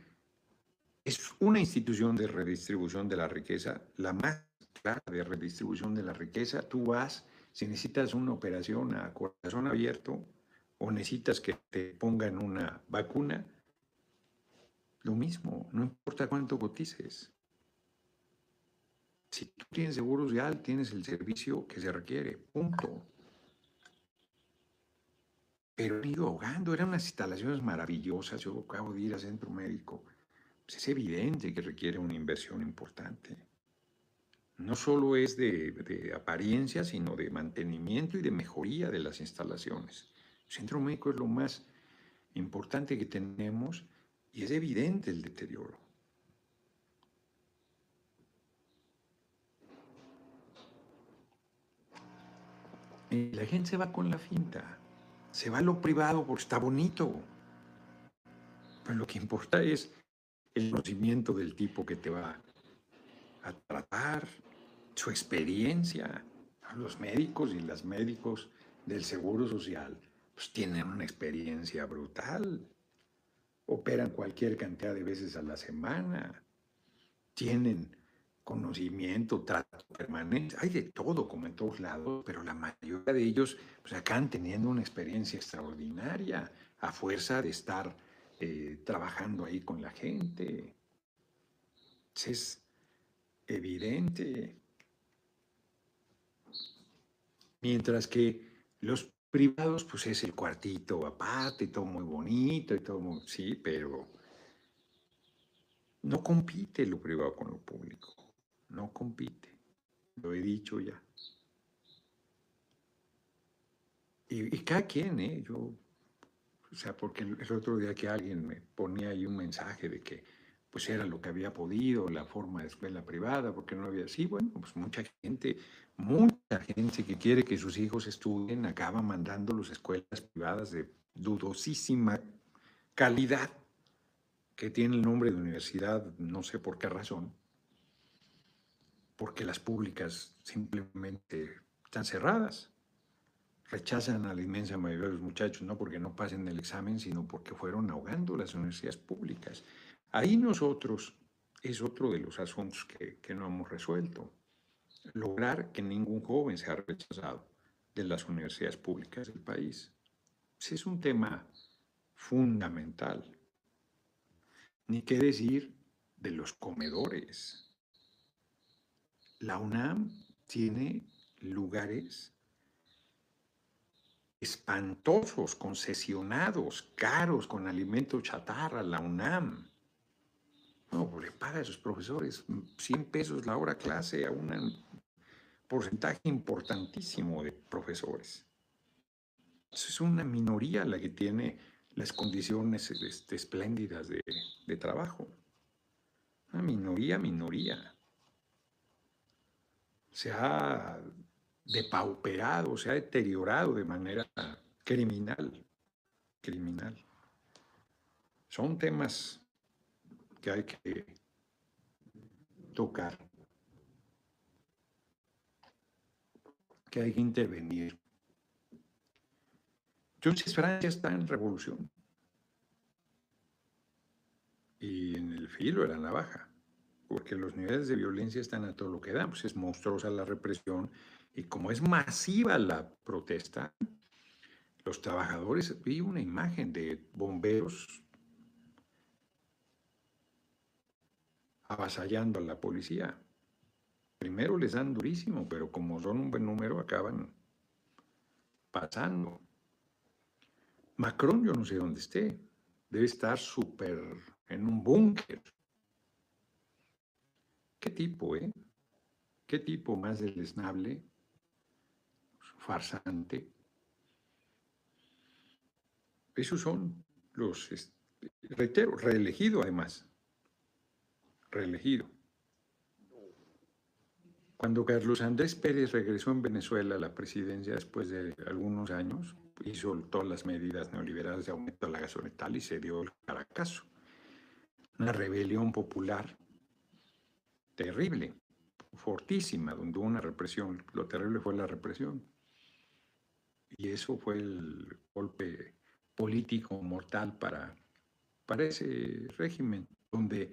es una institución de redistribución de la riqueza, la más clara de redistribución de la riqueza. Tú vas si necesitas una operación a corazón abierto o necesitas que te pongan una vacuna, lo mismo, no importa cuánto cotices. Si tú tienes seguro social, tienes el servicio que se requiere, punto. Pero han ido ahogando, eran unas instalaciones maravillosas, yo acabo de ir al centro médico. Pues es evidente que requiere una inversión importante no solo es de, apariencia, sino de mantenimiento y de mejoría de las instalaciones. El centro médico es lo más importante que tenemos y es evidente el deterioro. Y la gente se va con la finta, se va a lo privado porque está bonito. Pero lo que importa es el conocimiento del tipo que te va a tratar, su experiencia. Los médicos y las médicos del Seguro Social pues tienen una experiencia brutal. Operan cualquier cantidad de veces a la semana. Tienen conocimiento, trato permanente. Hay de todo, como en todos lados, pero la mayoría de ellos pues, acaban teniendo una experiencia extraordinaria a fuerza de estar eh, trabajando ahí con la gente. Es evidente. Mientras que los privados, pues es el cuartito aparte, todo muy bonito y todo muy, sí, pero no compite lo privado con lo público, no compite. lo he dicho ya. Y, y cada quien, ¿eh? Yo, o sea, porque el, el otro día que alguien me ponía ahí un mensaje de que pues era lo que había podido, la forma de escuela privada, porque no había así, bueno, pues mucha gente, mucha gente que quiere que sus hijos estudien acaba mandándolos a escuelas privadas de dudosísima calidad, que tiene el nombre de universidad, no sé por qué razón, porque las públicas simplemente están cerradas. Rechazan a la inmensa mayoría de los muchachos, no porque no pasen el examen, sino porque fueron ahogando las universidades públicas. Ahí nosotros es otro de los asuntos que no hemos resuelto. Lograr que ningún joven sea rechazado de las universidades públicas del país. Ese es un tema fundamental. Ni qué decir de los comedores. La UNAM tiene lugares espantosos, concesionados, caros, con alimentos chatarra, la UNAM. No, le paga a sus profesores 100 pesos la hora clase a un porcentaje importantísimo de profesores. Es una minoría la que tiene las condiciones este, espléndidas de, de trabajo. Una minoría, minoría. Se ha depauperado, se ha deteriorado de manera criminal, criminal. Son temas que hay que tocar, que hay que intervenir. Entonces Francia está en revolución y en el filo de la navaja, porque los niveles de violencia están a todo lo que da, pues es monstruosa la represión y como es masiva la protesta, los trabajadores, vi una imagen de bomberos avasallando a la policía. Primero les dan durísimo, pero como son un buen número, acaban pasando. Macron, yo no sé dónde esté. Debe estar súper en un búnker. ¿Qué tipo, eh? ¿Qué tipo más deleznable? Farsante. Esos son los, reitero, reelegido además reelegido. Cuando Carlos Andrés Pérez regresó en Venezuela a la presidencia después de algunos años, hizo todas las medidas neoliberales de aumento de la gasolina y se dio el caracazo. Una rebelión popular terrible, fortísima, donde hubo una represión. Lo terrible fue la represión. Y eso fue el golpe político mortal para, para ese régimen, donde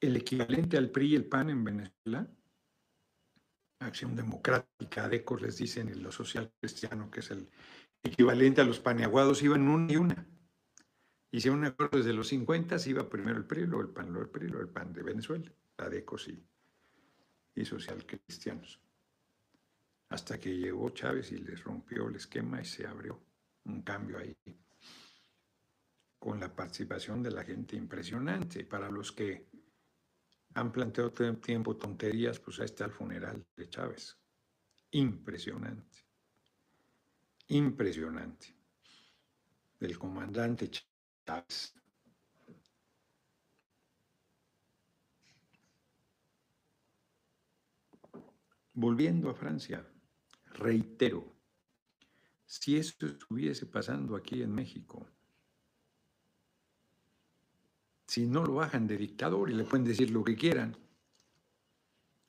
el equivalente al PRI y el PAN en Venezuela, Acción Democrática, ADECOS les dicen, en lo social cristiano, que es el equivalente a los paneaguados, iban una y una. Hicieron un acuerdo desde los 50, iba primero el PRI, el PAN, luego el PRI, el PAN de Venezuela, ADECOS y, y social cristianos. Hasta que llegó Chávez y les rompió el esquema y se abrió un cambio ahí con la participación de la gente impresionante. Para los que han planteado todo el tiempo tonterías, pues ahí está el funeral de Chávez. Impresionante. Impresionante. Del comandante Chávez. Volviendo a Francia, reitero, si esto estuviese pasando aquí en México, si no lo bajan de dictador y le pueden decir lo que quieran,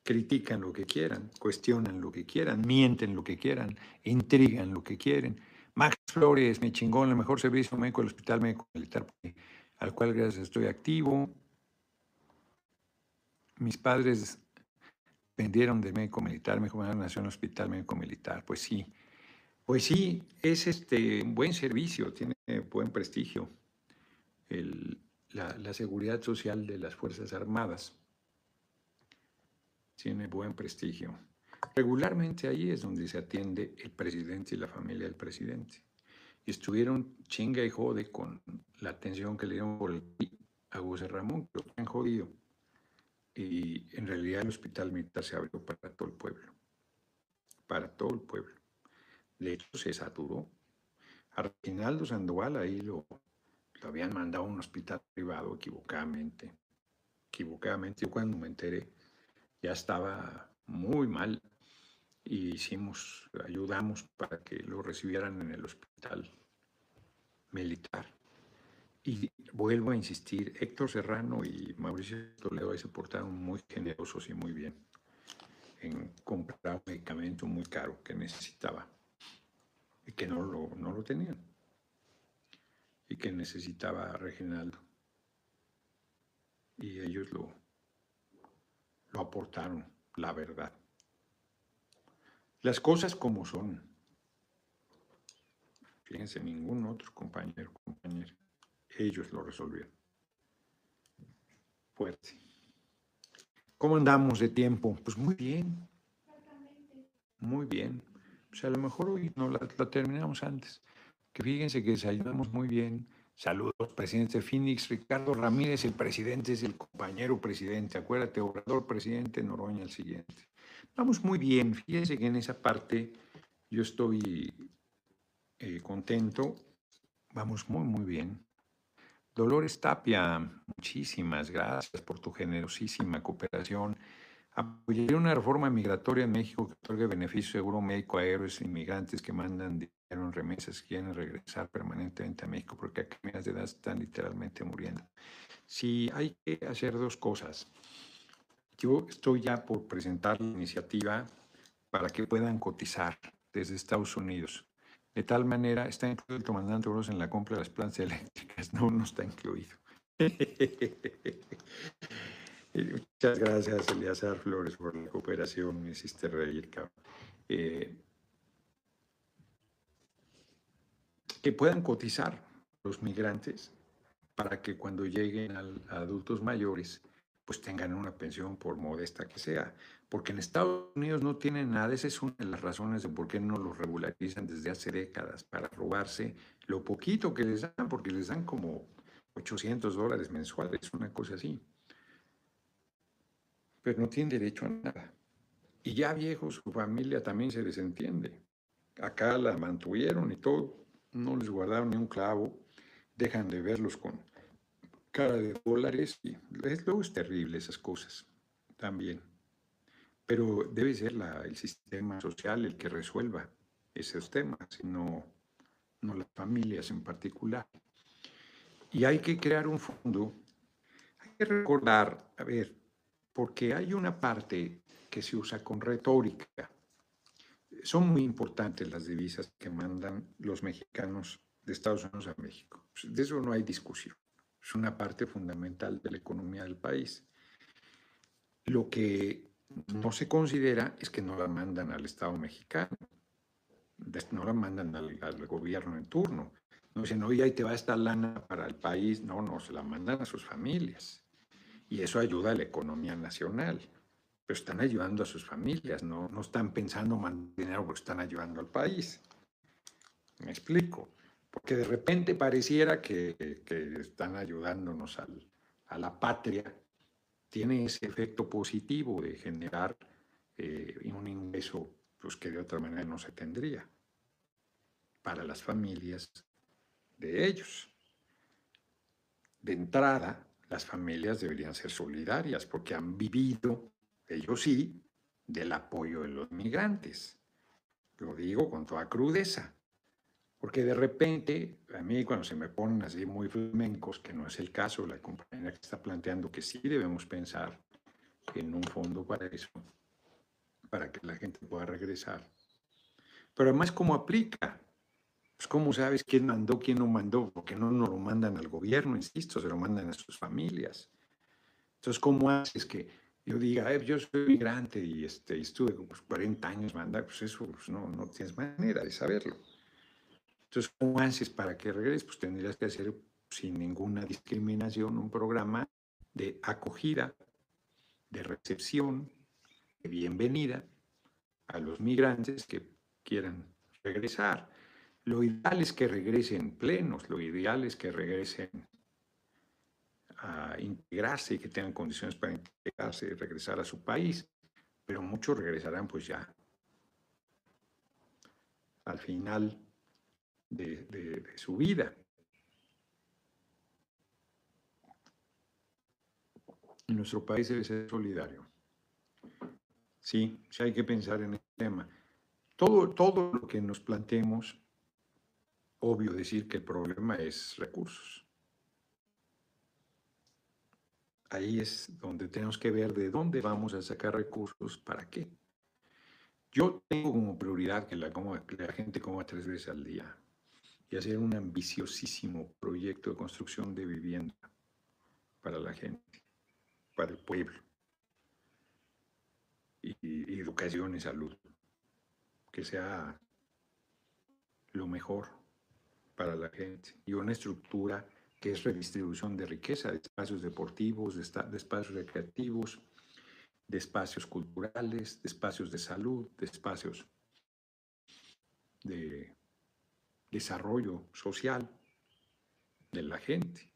critican lo que quieran, cuestionan lo que quieran, mienten lo que quieran, intrigan lo que quieren. Max Flores me chingó en el mejor servicio médico del Hospital Médico Militar, al cual gracias estoy activo. Mis padres vendieron de médico militar, me nació en el Hospital Médico Militar. Pues sí, pues sí, es este, un buen servicio, tiene buen prestigio. El, la, seguridad social de las Fuerzas Armadas. Tiene buen prestigio. Regularmente ahí es donde se atiende el presidente y la familia del presidente. Estuvieron chinga y jode con la atención que le dieron por el a José Ramón, que lo han jodido Y en realidad el hospital militar se abrió para todo el pueblo, para todo el pueblo. De hecho, se saturó. A Reginaldo Sandoval ahí lo, lo habían mandado a un hospital privado equivocadamente. Equivocadamente. Yo cuando me enteré ya estaba muy mal y hicimos, ayudamos para que lo recibieran en el hospital militar. Y vuelvo a insistir, Héctor Serrano y Mauricio Toledo se portaron muy generosos y muy bien en comprar un medicamento muy caro que necesitaba y que no lo, no lo tenían y que necesitaba Reginaldo. Y ellos lo, lo aportaron, la verdad. Las cosas como son. Fíjense, ningún otro compañero, compañera. Ellos lo resolvieron. Fuerte. ¿Cómo andamos de tiempo? Pues muy bien. Muy bien. Pues a lo mejor hoy no la terminamos antes. Que fíjense que ayudamos muy bien. Saludos, presidente Phoenix. Ricardo Ramírez, el presidente es el compañero presidente. Acuérdate, Obrador presidente, Noroña el siguiente. Vamos muy bien. Fíjense que en esa parte yo estoy eh, contento. Vamos muy, muy bien. Dolores Tapia, muchísimas gracias por tu generosísima cooperación. Apoyaría una reforma migratoria en México que otorgue beneficio seguro médico a héroes inmigrantes que mandan dinero en remesas quieren regresar permanentemente a México porque aquí miras de edad están literalmente muriendo. Sí, hay que hacer dos cosas. Yo estoy ya por presentar la iniciativa para que puedan cotizar desde Estados Unidos. De tal manera, está incluido el comandante Oroz en la compra de las plantas [LAUGHS] eléctricas. No, no está incluido. [LAUGHS] Muchas gracias, Eliazar Flores, por la cooperación. Me hiciste reír, cabrón. Eh, que puedan cotizar los migrantes para que cuando lleguen a adultos mayores, pues tengan una pensión por modesta que sea. Porque en Estados Unidos no tienen nada. Esa es una de las razones de por qué no los regularizan desde hace décadas, para robarse lo poquito que les dan, porque les dan como 800 dólares mensuales, una cosa así. Pero no tienen derecho a nada. Y ya viejos, su familia también se les entiende. Acá la mantuvieron y todo, no les guardaron ni un clavo, dejan de verlos con cara de dólares y luego es terrible esas cosas también. Pero debe ser la- el sistema social el que resuelva esos temas, no, no las familias en particular. Y hay que crear un fondo, hay que recordar, a ver, porque hay una parte que se usa con retórica. Son muy importantes las divisas que mandan los mexicanos de Estados Unidos a México. Pues, De eso no hay discusión. Es una parte fundamental de la economía del país. Lo que no se considera es que no la mandan al Estado mexicano, no la mandan al, al gobierno en turno. No dicen, oye, ahí te va esta lana para el país. No, no, se la mandan a sus familias. Y eso ayuda a la economía nacional. Pero están ayudando a sus familias, no, no están pensando mandar dinero porque están ayudando al país. Me explico. Porque de repente pareciera que, que están ayudándonos al- a la patria. Tiene ese efecto positivo de generar eh, un ingreso pues, que de otra manera no se tendría para las familias de ellos. De entrada, las familias deberían ser solidarias porque han vivido, ellos sí, del apoyo de los migrantes. Lo digo con toda crudeza. Porque de repente, a mí cuando se me ponen así muy flamencos, que no es el caso, la compañera que está planteando que sí debemos pensar en un fondo para eso, para que la gente pueda regresar. Pero además, ¿cómo aplica? Pues, ¿cómo sabes quién mandó, quién no mandó? Porque no nos lo mandan al gobierno, insisto, se lo mandan a sus familias. Entonces, ¿cómo haces que yo diga, "Eh, yo soy migrante y este, estuve como 40 años mandar? Pues eso pues, no, no tienes manera de saberlo. Entonces, ¿cómo haces para que regreses? Pues tendrías que hacer sin ninguna discriminación un programa de acogida, de recepción, de bienvenida a los migrantes que quieran regresar. Lo ideal es que regresen plenos, lo ideal es que regresen a integrarse y que tengan condiciones para integrarse y regresar a su país, pero muchos regresarán pues ya al final de, su vida. Nuestro país debe ser solidario. Sí, sí hay que pensar en el tema. Todo, todo lo que nos planteemos, obvio decir que el problema es recursos. Ahí es donde tenemos que ver de dónde vamos a sacar recursos, para qué. Yo tengo como prioridad que la, gente coma tres veces al día y hacer un ambiciosísimo proyecto de construcción de vivienda para la gente, para el pueblo, y educación y salud, que sea lo mejor para la gente y una estructura que es redistribución de riqueza, de espacios deportivos, de, de espacios recreativos, de espacios culturales, de espacios de salud, de espacios de desarrollo social de la gente.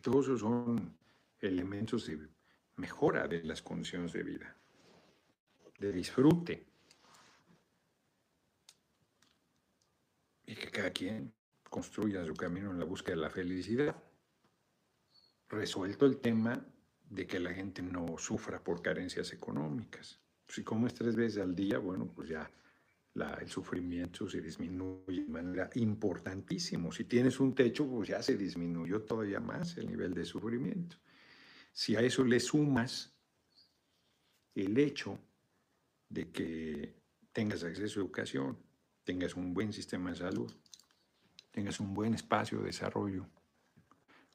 Todos esos son elementos de mejora de las condiciones de vida, de disfrute. Y que cada quien construya su camino en la búsqueda de la felicidad. Resuelto el tema de que la gente no sufra por carencias económicas. Si comes tres veces al día, bueno, pues ya el sufrimiento se disminuye de manera importantísimo. Si tienes un techo, pues ya se disminuyó todavía más el nivel de sufrimiento. Si a eso le sumas el hecho de que tengas acceso a educación, tengas un buen sistema de salud, tengas un buen espacio de desarrollo.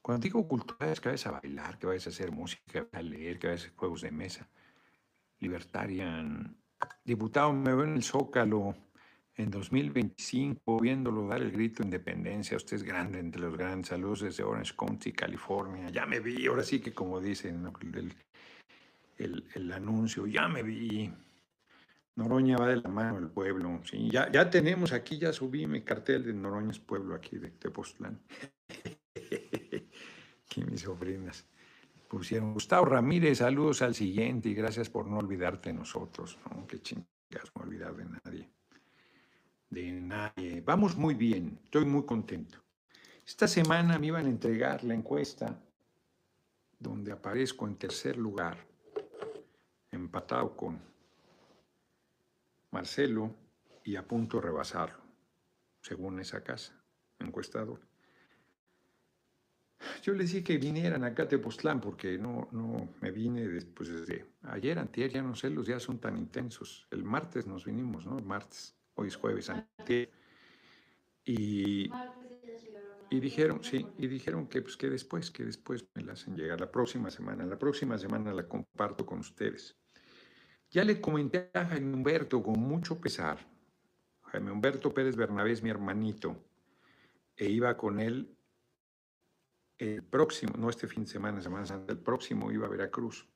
Cuando digo cultura es que vayas a bailar, que vayas a hacer música, a leer, que vayas a hacer juegos de mesa. Libertarian. Diputado, me veo en el Zócalo en 2025 viéndolo dar el grito de independencia. Usted es grande entre los grandes. Saludos desde Orange County, California. Ya me vi, ahora sí que como dicen el- el anuncio, ya me vi. Noroña va de la mano del pueblo. Ya, ya tenemos aquí, ya subí mi cartel de Noroña es pueblo aquí de Tepoztlán. [LAUGHS] Aquí mis sobrinas pusieron. Gustavo Ramírez, saludos al siguiente y gracias por no olvidarte de nosotros. ¿no? Qué chingas, no olvidar de nadie. De nadie. Vamos muy bien, estoy muy contento. Esta semana me iban a entregar la encuesta donde aparezco en tercer lugar, empatado con Marcelo y a punto de rebasarlo, según esa casa encuestadora. Yo les dije que vinieran acá a Tepoztlán porque no, no me vine después desde ayer, antier, ya no sé, los días son tan intensos. El martes nos vinimos, ¿no? El martes, hoy es jueves, antier. Y, y dijeron, sí, y dijeron que, pues, que después, que después me la hacen llegar la próxima semana. La próxima semana la comparto con ustedes. Ya le comenté a Jaime Humberto con mucho pesar. Jaime Humberto Pérez Bernabé es mi hermanito. E iba con él el próximo, no este fin de semana, Semana Santa, el próximo iba a Veracruz.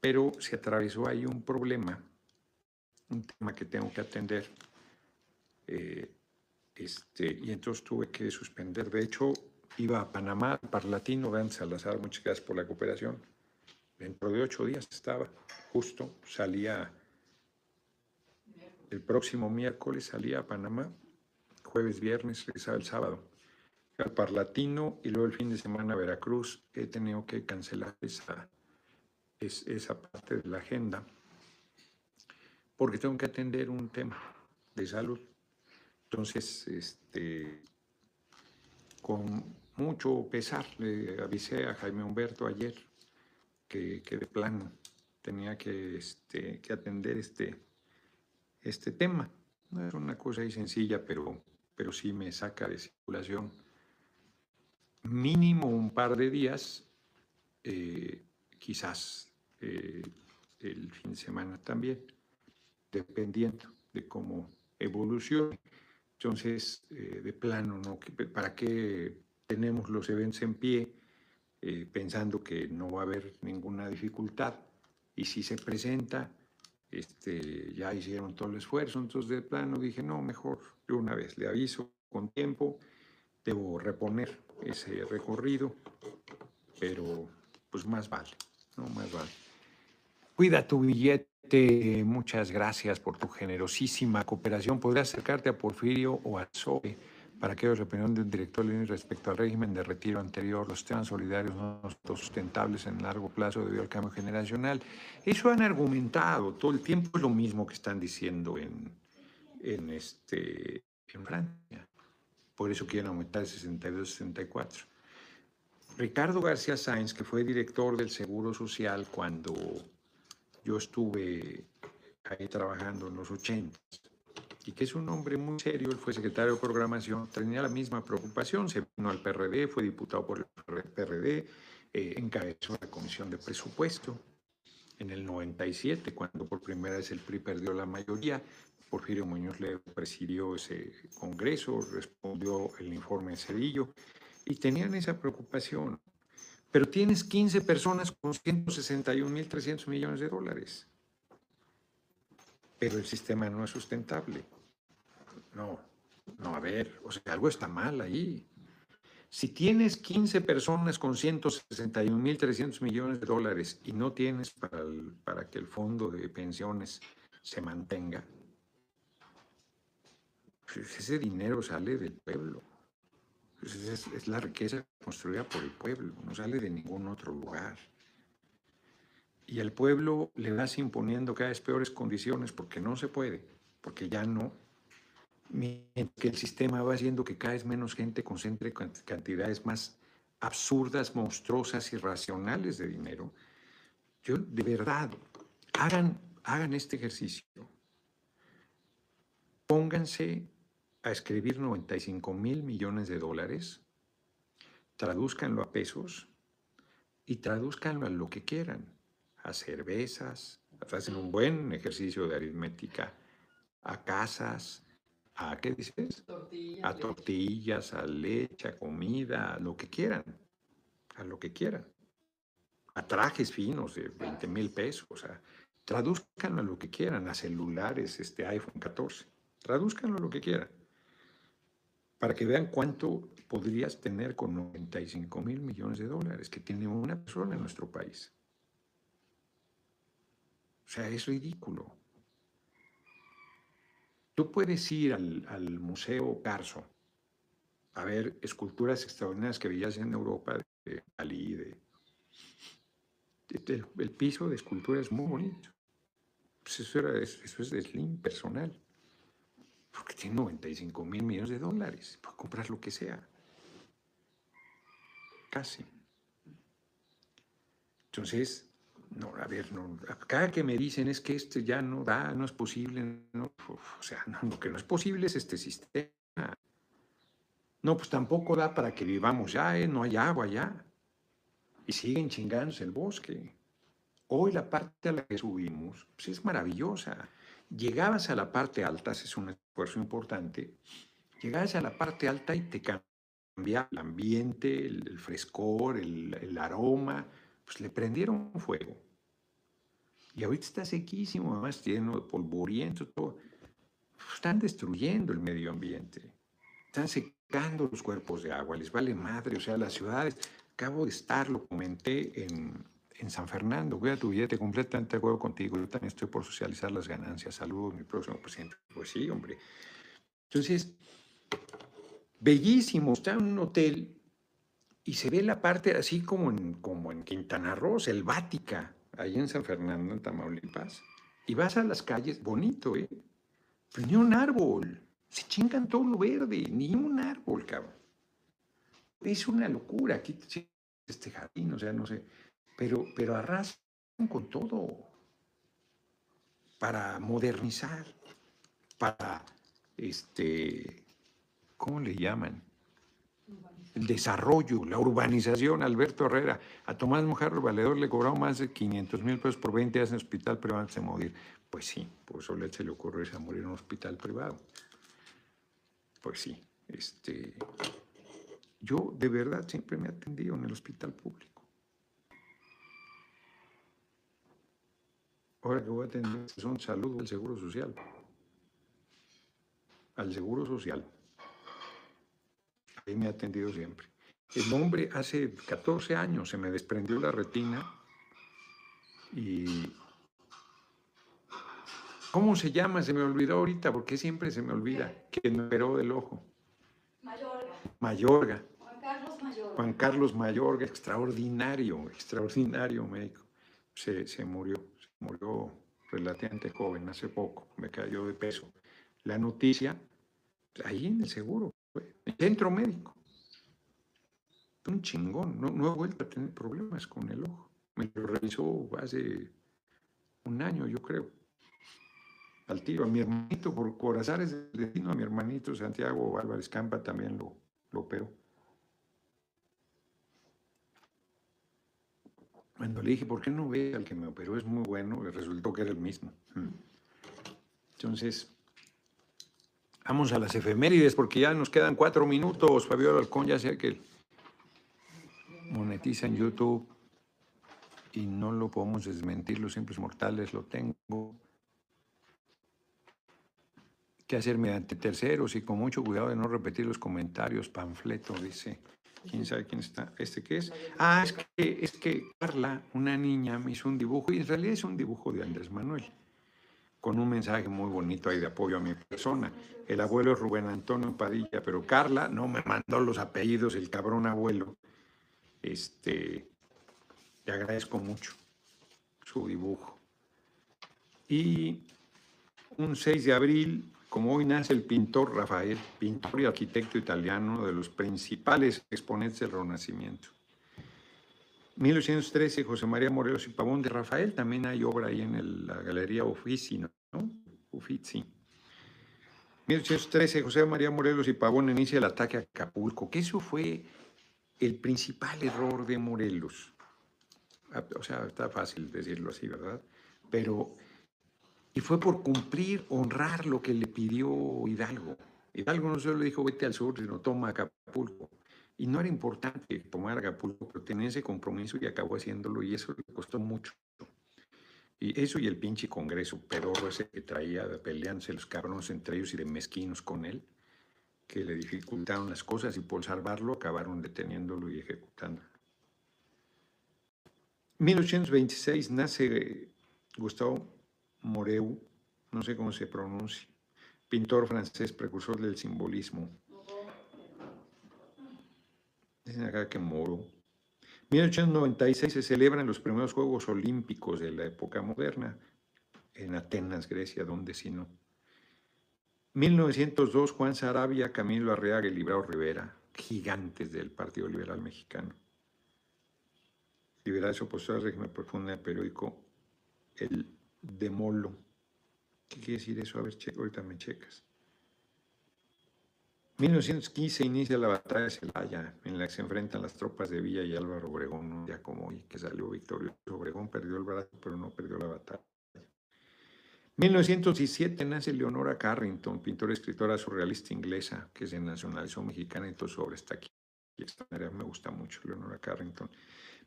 Pero se atravesó ahí un problema, un tema que tengo que atender. eh, este, y entonces tuve que suspender. De hecho, iba a Panamá, Parlatino, Dan Salazar, muchas gracias por la cooperación. Dentro de ocho días estaba, justo, salía el próximo miércoles, salía a Panamá, jueves, viernes, regresaba el sábado. Al Parlatino y luego el fin de semana a Veracruz. He tenido que cancelar esa, es- esa parte de la agenda porque tengo que atender un tema de salud. Entonces, este, con mucho pesar, le avisé a Jaime Humberto ayer que, que de plano tenía que, este, que atender este, este tema. No es una cosa ahí sencilla, pero, pero sí me saca de circulación mínimo un par de días, eh, quizás eh, el fin de semana también, dependiendo de cómo evolucione. Entonces, eh, de plano, ¿no? ¿Qué- ¿para qué tenemos los eventos en pie eh, pensando que no va a haber ninguna dificultad? Y si se presenta, este, ya hicieron todo el esfuerzo, entonces de plano dije, no, mejor de una vez, le aviso con tiempo, debo reponer ese recorrido pero pues más vale, ¿no? Más vale. Cuida tu billete, muchas gracias por tu generosísima cooperación. Podrías acercarte a Porfirio o a Zoe para que la opinión del director Lenin respecto al régimen de retiro anterior, los temas solidarios no son sustentables en largo plazo debido al cambio generacional. Eso han argumentado todo el tiempo, es lo mismo que están diciendo en, en, este, en Francia. Por eso quieren aumentar de 62 a 64. Ricardo García Sáenz, que fue director del Seguro Social cuando yo estuve ahí trabajando en los 80 y que es un hombre muy serio, él fue secretario de programación, tenía la misma preocupación, se vino al PRD, fue diputado por el PRD, eh, encabezó la comisión de presupuesto en el 97, cuando por primera vez el PRI perdió la mayoría, Porfirio Muñoz le presidió ese congreso, respondió el informe de Cedillo, y tenían esa preocupación. Pero tienes 15 personas con 161.300 millones de dólares. Pero el sistema no es sustentable. No, no, a ver, o sea, algo está mal ahí. Si tienes 15 personas con 161.300 millones de dólares y no tienes para, para que el fondo de pensiones se mantenga, pues ese dinero sale del pueblo. Pues es, es, la riqueza construida por el pueblo, no sale de ningún otro lugar. Y al pueblo le vas imponiendo cada vez peores condiciones porque no se puede, porque ya no. Que el sistema va haciendo que cada vez menos gente concentre cantidades más absurdas, monstruosas, irracionales de dinero. Yo, de verdad, hagan, hagan este ejercicio. Pónganse a escribir 95 mil millones de dólares, tradúzcanlo a pesos y tradúzcanlo a lo que quieran, a cervezas, hacen un buen ejercicio de aritmética, a casas, a qué dices? Tortillas, a tortillas, a leche, a comida, a lo que quieran, a lo que quieran, a trajes finos de 20 mil pesos, o sea, tradúzcanlo a lo que quieran, a celulares, este iPhone 14, tradúzcanlo a lo que quieran para que vean cuánto podrías tener con 95 mil millones de dólares que tiene una persona en nuestro país. O sea, es ridículo. Tú puedes ir al, al Museo Carso a ver esculturas extraordinarias que veías en Europa, de Dalí, de, el, piso de escultura es muy bonito. Pues eso, era, eso es de Slim personal porque tiene 95 mil millones de dólares, puede comprar lo que sea. Casi. Entonces, no, a ver, no, cada que me dicen es que esto ya no da, no es posible, no, o sea, no, lo que no es posible es este sistema. No, pues tampoco da para que vivamos ya, ¿eh? no hay agua ya. Y siguen chingándose el bosque. Hoy la parte a la que subimos pues es maravillosa. Llegabas a la parte alta, es un esfuerzo importante, llegabas a la parte alta y te cambiaba el ambiente, el, el frescor, el, el, aroma, pues le prendieron fuego. Y ahorita está sequísimo, además lleno de polvoriento, todo. Están destruyendo el medio ambiente, están secando los cuerpos de agua, les vale madre, o sea, las ciudades, acabo de estar, lo comenté en, en San Fernando. Cuida tu billete, completamente de acuerdo contigo. Yo también estoy por socializar las ganancias. Saludos, mi próximo presidente. Pues sí, hombre. Entonces, bellísimo. Está en un hotel y se ve la parte así como en, como en Quintana Roo, selvática, ahí en San Fernando, en Tamaulipas. Y vas a las calles, bonito, ¿eh? Pero ni un árbol. Se chingan todo lo verde, ni un árbol, cabrón. Es una locura. Aquí este jardín, o sea, no sé pero, pero arrasan con todo para modernizar, para, este, ¿cómo le llaman? El desarrollo, la urbanización. Alberto Herrera, a Tomás Mujer Valedor le cobraron más de 500 mil pesos por 20 días en hospital privado antes de morir. Pues sí, por eso se le ocurrió irse a morir en un hospital privado. Pues sí, este, yo de verdad siempre me he atendido en el hospital público. Ahora que voy a tener son salud al Seguro Social. Al Seguro Social. Ahí me ha atendido siempre. El hombre hace 14 años se me desprendió la retina y... ¿Cómo se llama? Se me olvidó ahorita, porque siempre se me olvida. ¿Quién me operó del ojo? Mayorga. Mayorga. Juan Carlos Mayorga. Juan Carlos Mayorga, extraordinario, extraordinario médico. Se, se murió, se murió relativamente joven, hace poco, me cayó de peso. La noticia, ahí en el seguro, centro médico. Un chingón, no, no he vuelto a tener problemas con el ojo. Me lo revisó hace un año, yo creo. Al tiro, a mi hermanito, por, por azares del destino, a mi hermanito Santiago Álvarez Campa también lo, lo operó. Cuando le dije, ¿por qué no ve al que me operó? Es muy bueno, resultó que era el mismo. Mm. Entonces, vamos a las efemérides porque ya nos quedan cuatro minutos. Fabiola Alcón ya sé que monetiza en YouTube y no lo podemos desmentir, los simples mortales lo tengo que hacer mediante terceros y con mucho cuidado de no repetir los comentarios, panfleto, dice. ¿Quién sabe quién está? ¿Este qué es? Ah, es que, es que Carla, una niña, me hizo un dibujo y en realidad es un dibujo de Andrés Manuel, con un mensaje muy bonito ahí de apoyo a mi persona. El abuelo es Rubén Antonio Padilla, pero Carla no me mandó los apellidos, el cabrón abuelo. Este, le agradezco mucho su dibujo. Y un 6 de abril como hoy nace el pintor Rafael, pintor y arquitecto italiano, de los principales exponentes del Renacimiento. 1813, José María Morelos y Pavón de Rafael, también hay obra ahí en la Galería Uffizi, ¿no? Uffizi. 1813, José María Morelos y Pavón inicia el ataque a Acapulco, que eso fue el principal error de Morelos. Ah, O sea, está fácil decirlo así, ¿verdad? Pero y fue por cumplir, honrar lo que le pidió Hidalgo. Hidalgo no solo le dijo vete al sur, sino toma Acapulco. Y no era importante tomar Acapulco, pero tenía ese compromiso y acabó haciéndolo y eso le costó mucho. Y eso y el pinche congreso pedorro ese que traía peleándose los cabrones entre ellos y de mezquinos con él, que le dificultaron las cosas y por salvarlo acabaron deteniéndolo y ejecutándolo. 1826 nace Gustavo Moreu, no sé cómo se pronuncia, pintor francés, precursor del simbolismo. Dicen acá que Moro. 1896 se celebran los primeros Juegos Olímpicos de la época moderna, en Atenas, Grecia, donde si no. 1902, Juan Sarabia, Camilo Arreaga y Librado Rivera, gigantes del Partido Liberal Mexicano. Liberales opositores al régimen profundo del periódico El Demolo. ¿Qué quiere decir eso? A ver, che- ahorita me checas. 1915 inicia la batalla de Celaya, en la que se enfrentan las tropas de Villa y Álvaro Obregón, un día como hoy, que salió victorioso. Obregón perdió el brazo, pero no perdió la batalla. 1917 nace Leonora Carrington, pintora y escritora surrealista inglesa, que se nacionalizó mexicana y todo sobre está aquí. Esta manera me gusta mucho, Leonora Carrington.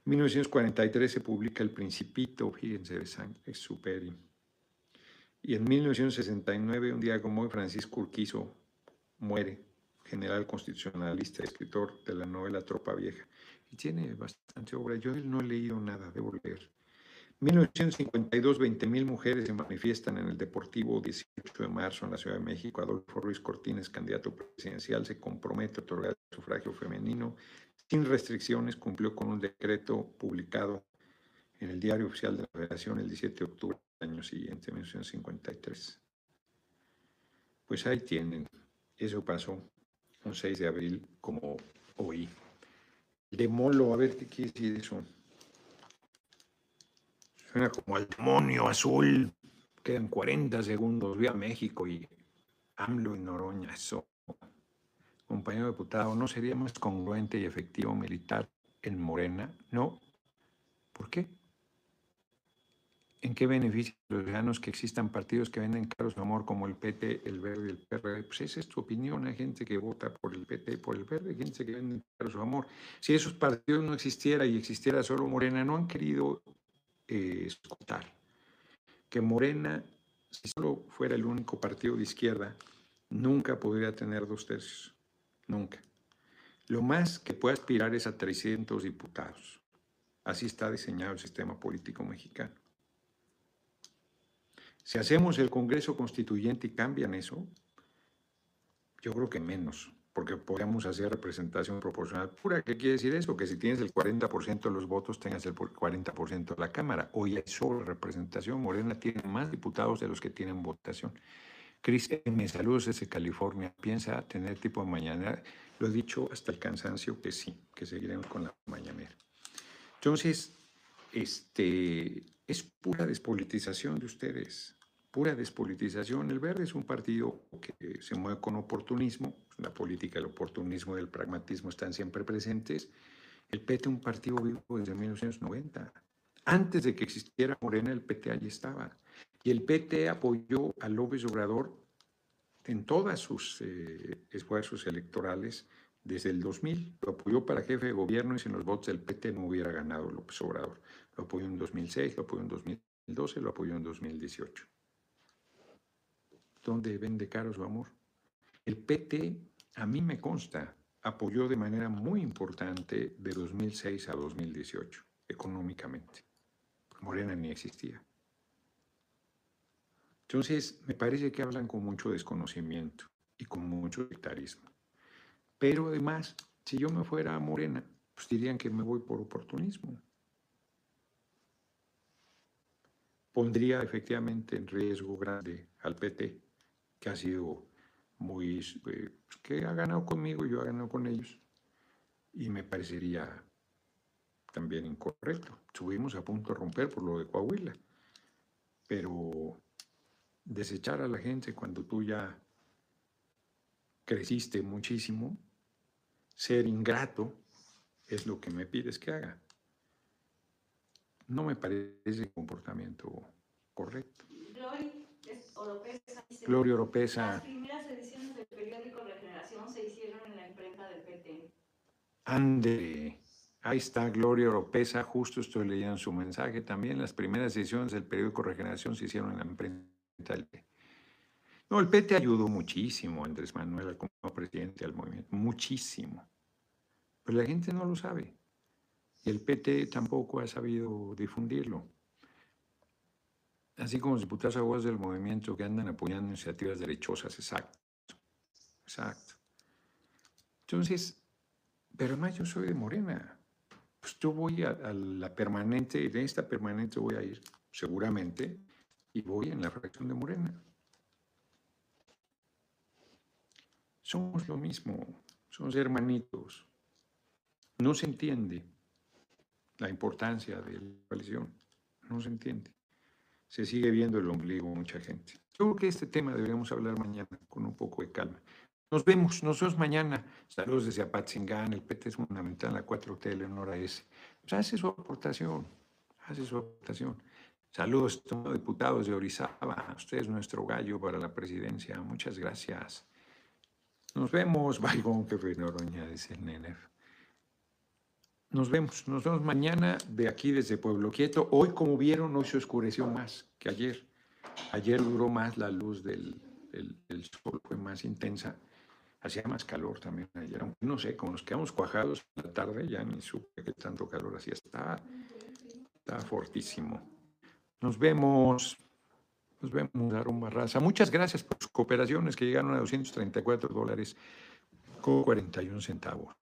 1943 se publica El Principito, fíjense, de Saint-Exupéry. Y en 1969, un día como hoy, Francisco Urquizo muere, general constitucionalista, escritor de la novela Tropa Vieja. Y tiene bastante obra. Yo él no he leído nada, debo leer. 1952, 20.000 mujeres se manifiestan en el Deportivo 18 de marzo en la Ciudad de México. Adolfo Ruiz Cortines, candidato presidencial, se compromete a otorgar el sufragio femenino sin restricciones. Cumplió con un decreto publicado en el Diario Oficial de la Federación el 17 de octubre del año siguiente, 1953. Pues ahí tienen. Eso pasó un 6 de abril, como hoy. De Molo, a ver qué quiere decir eso. Suena como al demonio azul. Quedan 40 segundos. Voy a México y AMLO y Noroña. Eso. Compañero diputado, ¿no sería más congruente y efectivo militar en Morena? No. ¿Por qué? ¿En qué beneficia a los ciudadanos que existan partidos que venden caro su amor como el PT, el Verde y el PRD? Pues esa es tu opinión. Hay gente que vota por el PT y por el Verde, gente que vende caro su amor. Si esos partidos no existiera y existiera solo Morena, no han querido eh, escuchar que Morena, si solo fuera el único partido de izquierda, nunca podría tener dos tercios. Nunca. Lo más que puede aspirar es a 300 diputados. Así está diseñado el sistema político mexicano. Si hacemos el Congreso Constituyente y cambian eso, yo creo que menos, porque podríamos hacer representación proporcional pura. ¿Qué quiere decir eso? Que si tienes el 40% de los votos, tengas el 40% de la Cámara. Hoy hay solo representación. Morena tiene más diputados de los que tienen votación. Cris M., saludos desde California. ¿Piensa tener tipo de mañana? Lo he dicho hasta el cansancio que sí, que seguiremos con la mañanera. Entonces, este, es pura despolitización de ustedes, pura despolitización. El Verde es un partido que se mueve con oportunismo, la política, el oportunismo y el pragmatismo están siempre presentes. El PT un partido vivo desde 1990. Antes de que existiera Morena, el PT allí estaba. Y el PT apoyó a López Obrador en todos sus eh, esfuerzos electorales desde el 2000. Lo apoyó para jefe de gobierno y sin los votos del PT no hubiera ganado López Obrador. Lo apoyó en 2006, lo apoyó en 2012, lo apoyó en 2018. ¿Dónde vende caro su amor? El PT, a mí me consta, apoyó de manera muy importante de 2006 a 2018, económicamente. Morena ni existía. Entonces, me parece que hablan con mucho desconocimiento y con mucho sectarismo. Pero además, si yo me fuera a Morena, pues dirían que me voy por oportunismo. Pondría efectivamente en riesgo grande al PT, que ha sido muy, eh, que ha ganado conmigo, yo he ganado con ellos. Y me parecería también incorrecto. Estuvimos a punto de romper por lo de Coahuila. Pero desechar a la gente cuando tú ya creciste muchísimo, ser ingrato es lo que me pides que haga. No me parece comportamiento correcto. Gloria Oropesa. dice, Gloria Oropesa. Las primeras ediciones del periódico Regeneración se hicieron en la imprenta del PT. Ande, ahí está Gloria Oropesa, justo estoy leyendo su mensaje también. Las primeras ediciones del periódico Regeneración se hicieron en la imprenta del PT. No, el PT ayudó muchísimo a Andrés Manuel como presidente del movimiento, muchísimo. Pero la gente no lo sabe. Y el PT tampoco ha sabido difundirlo. Así como los diputados a voz del movimiento que andan apoyando iniciativas derechosas, exacto. Exacto. Entonces, pero además yo soy de Morena. Pues yo voy a, a la permanente, de esta permanente voy a ir, seguramente, y voy en la fracción de Morena. Somos lo mismo, somos hermanitos. No se entiende la importancia de la coalición, no se entiende. Se sigue viendo el ombligo mucha gente. Yo creo que este tema deberíamos hablar mañana con un poco de calma. Nos vemos, nos vemos mañana. Saludos desde Apatzingán, el PT es fundamental, la 4T, Leonora S. Pues hace su aportación, hace su aportación. Saludos, diputados de Orizaba. Usted es nuestro gallo para la presidencia. Muchas gracias. Nos vemos, Baigón, que fue Noroña, dice el Nenef. Nos vemos, nos vemos mañana de aquí desde Pueblo Quieto. Hoy, como vieron, hoy se oscureció más que ayer. Ayer duró más la luz del, sol, fue más intensa. Hacía más calor también ayer. Aunque no sé, como nos quedamos cuajados en la tarde, ya ni supe que tanto calor hacía. Estaba, estaba fortísimo. Nos vemos. Nos vemos, Aaron Barraza. Muchas gracias por sus cooperaciones que llegaron a 234 dólares con 41 centavos.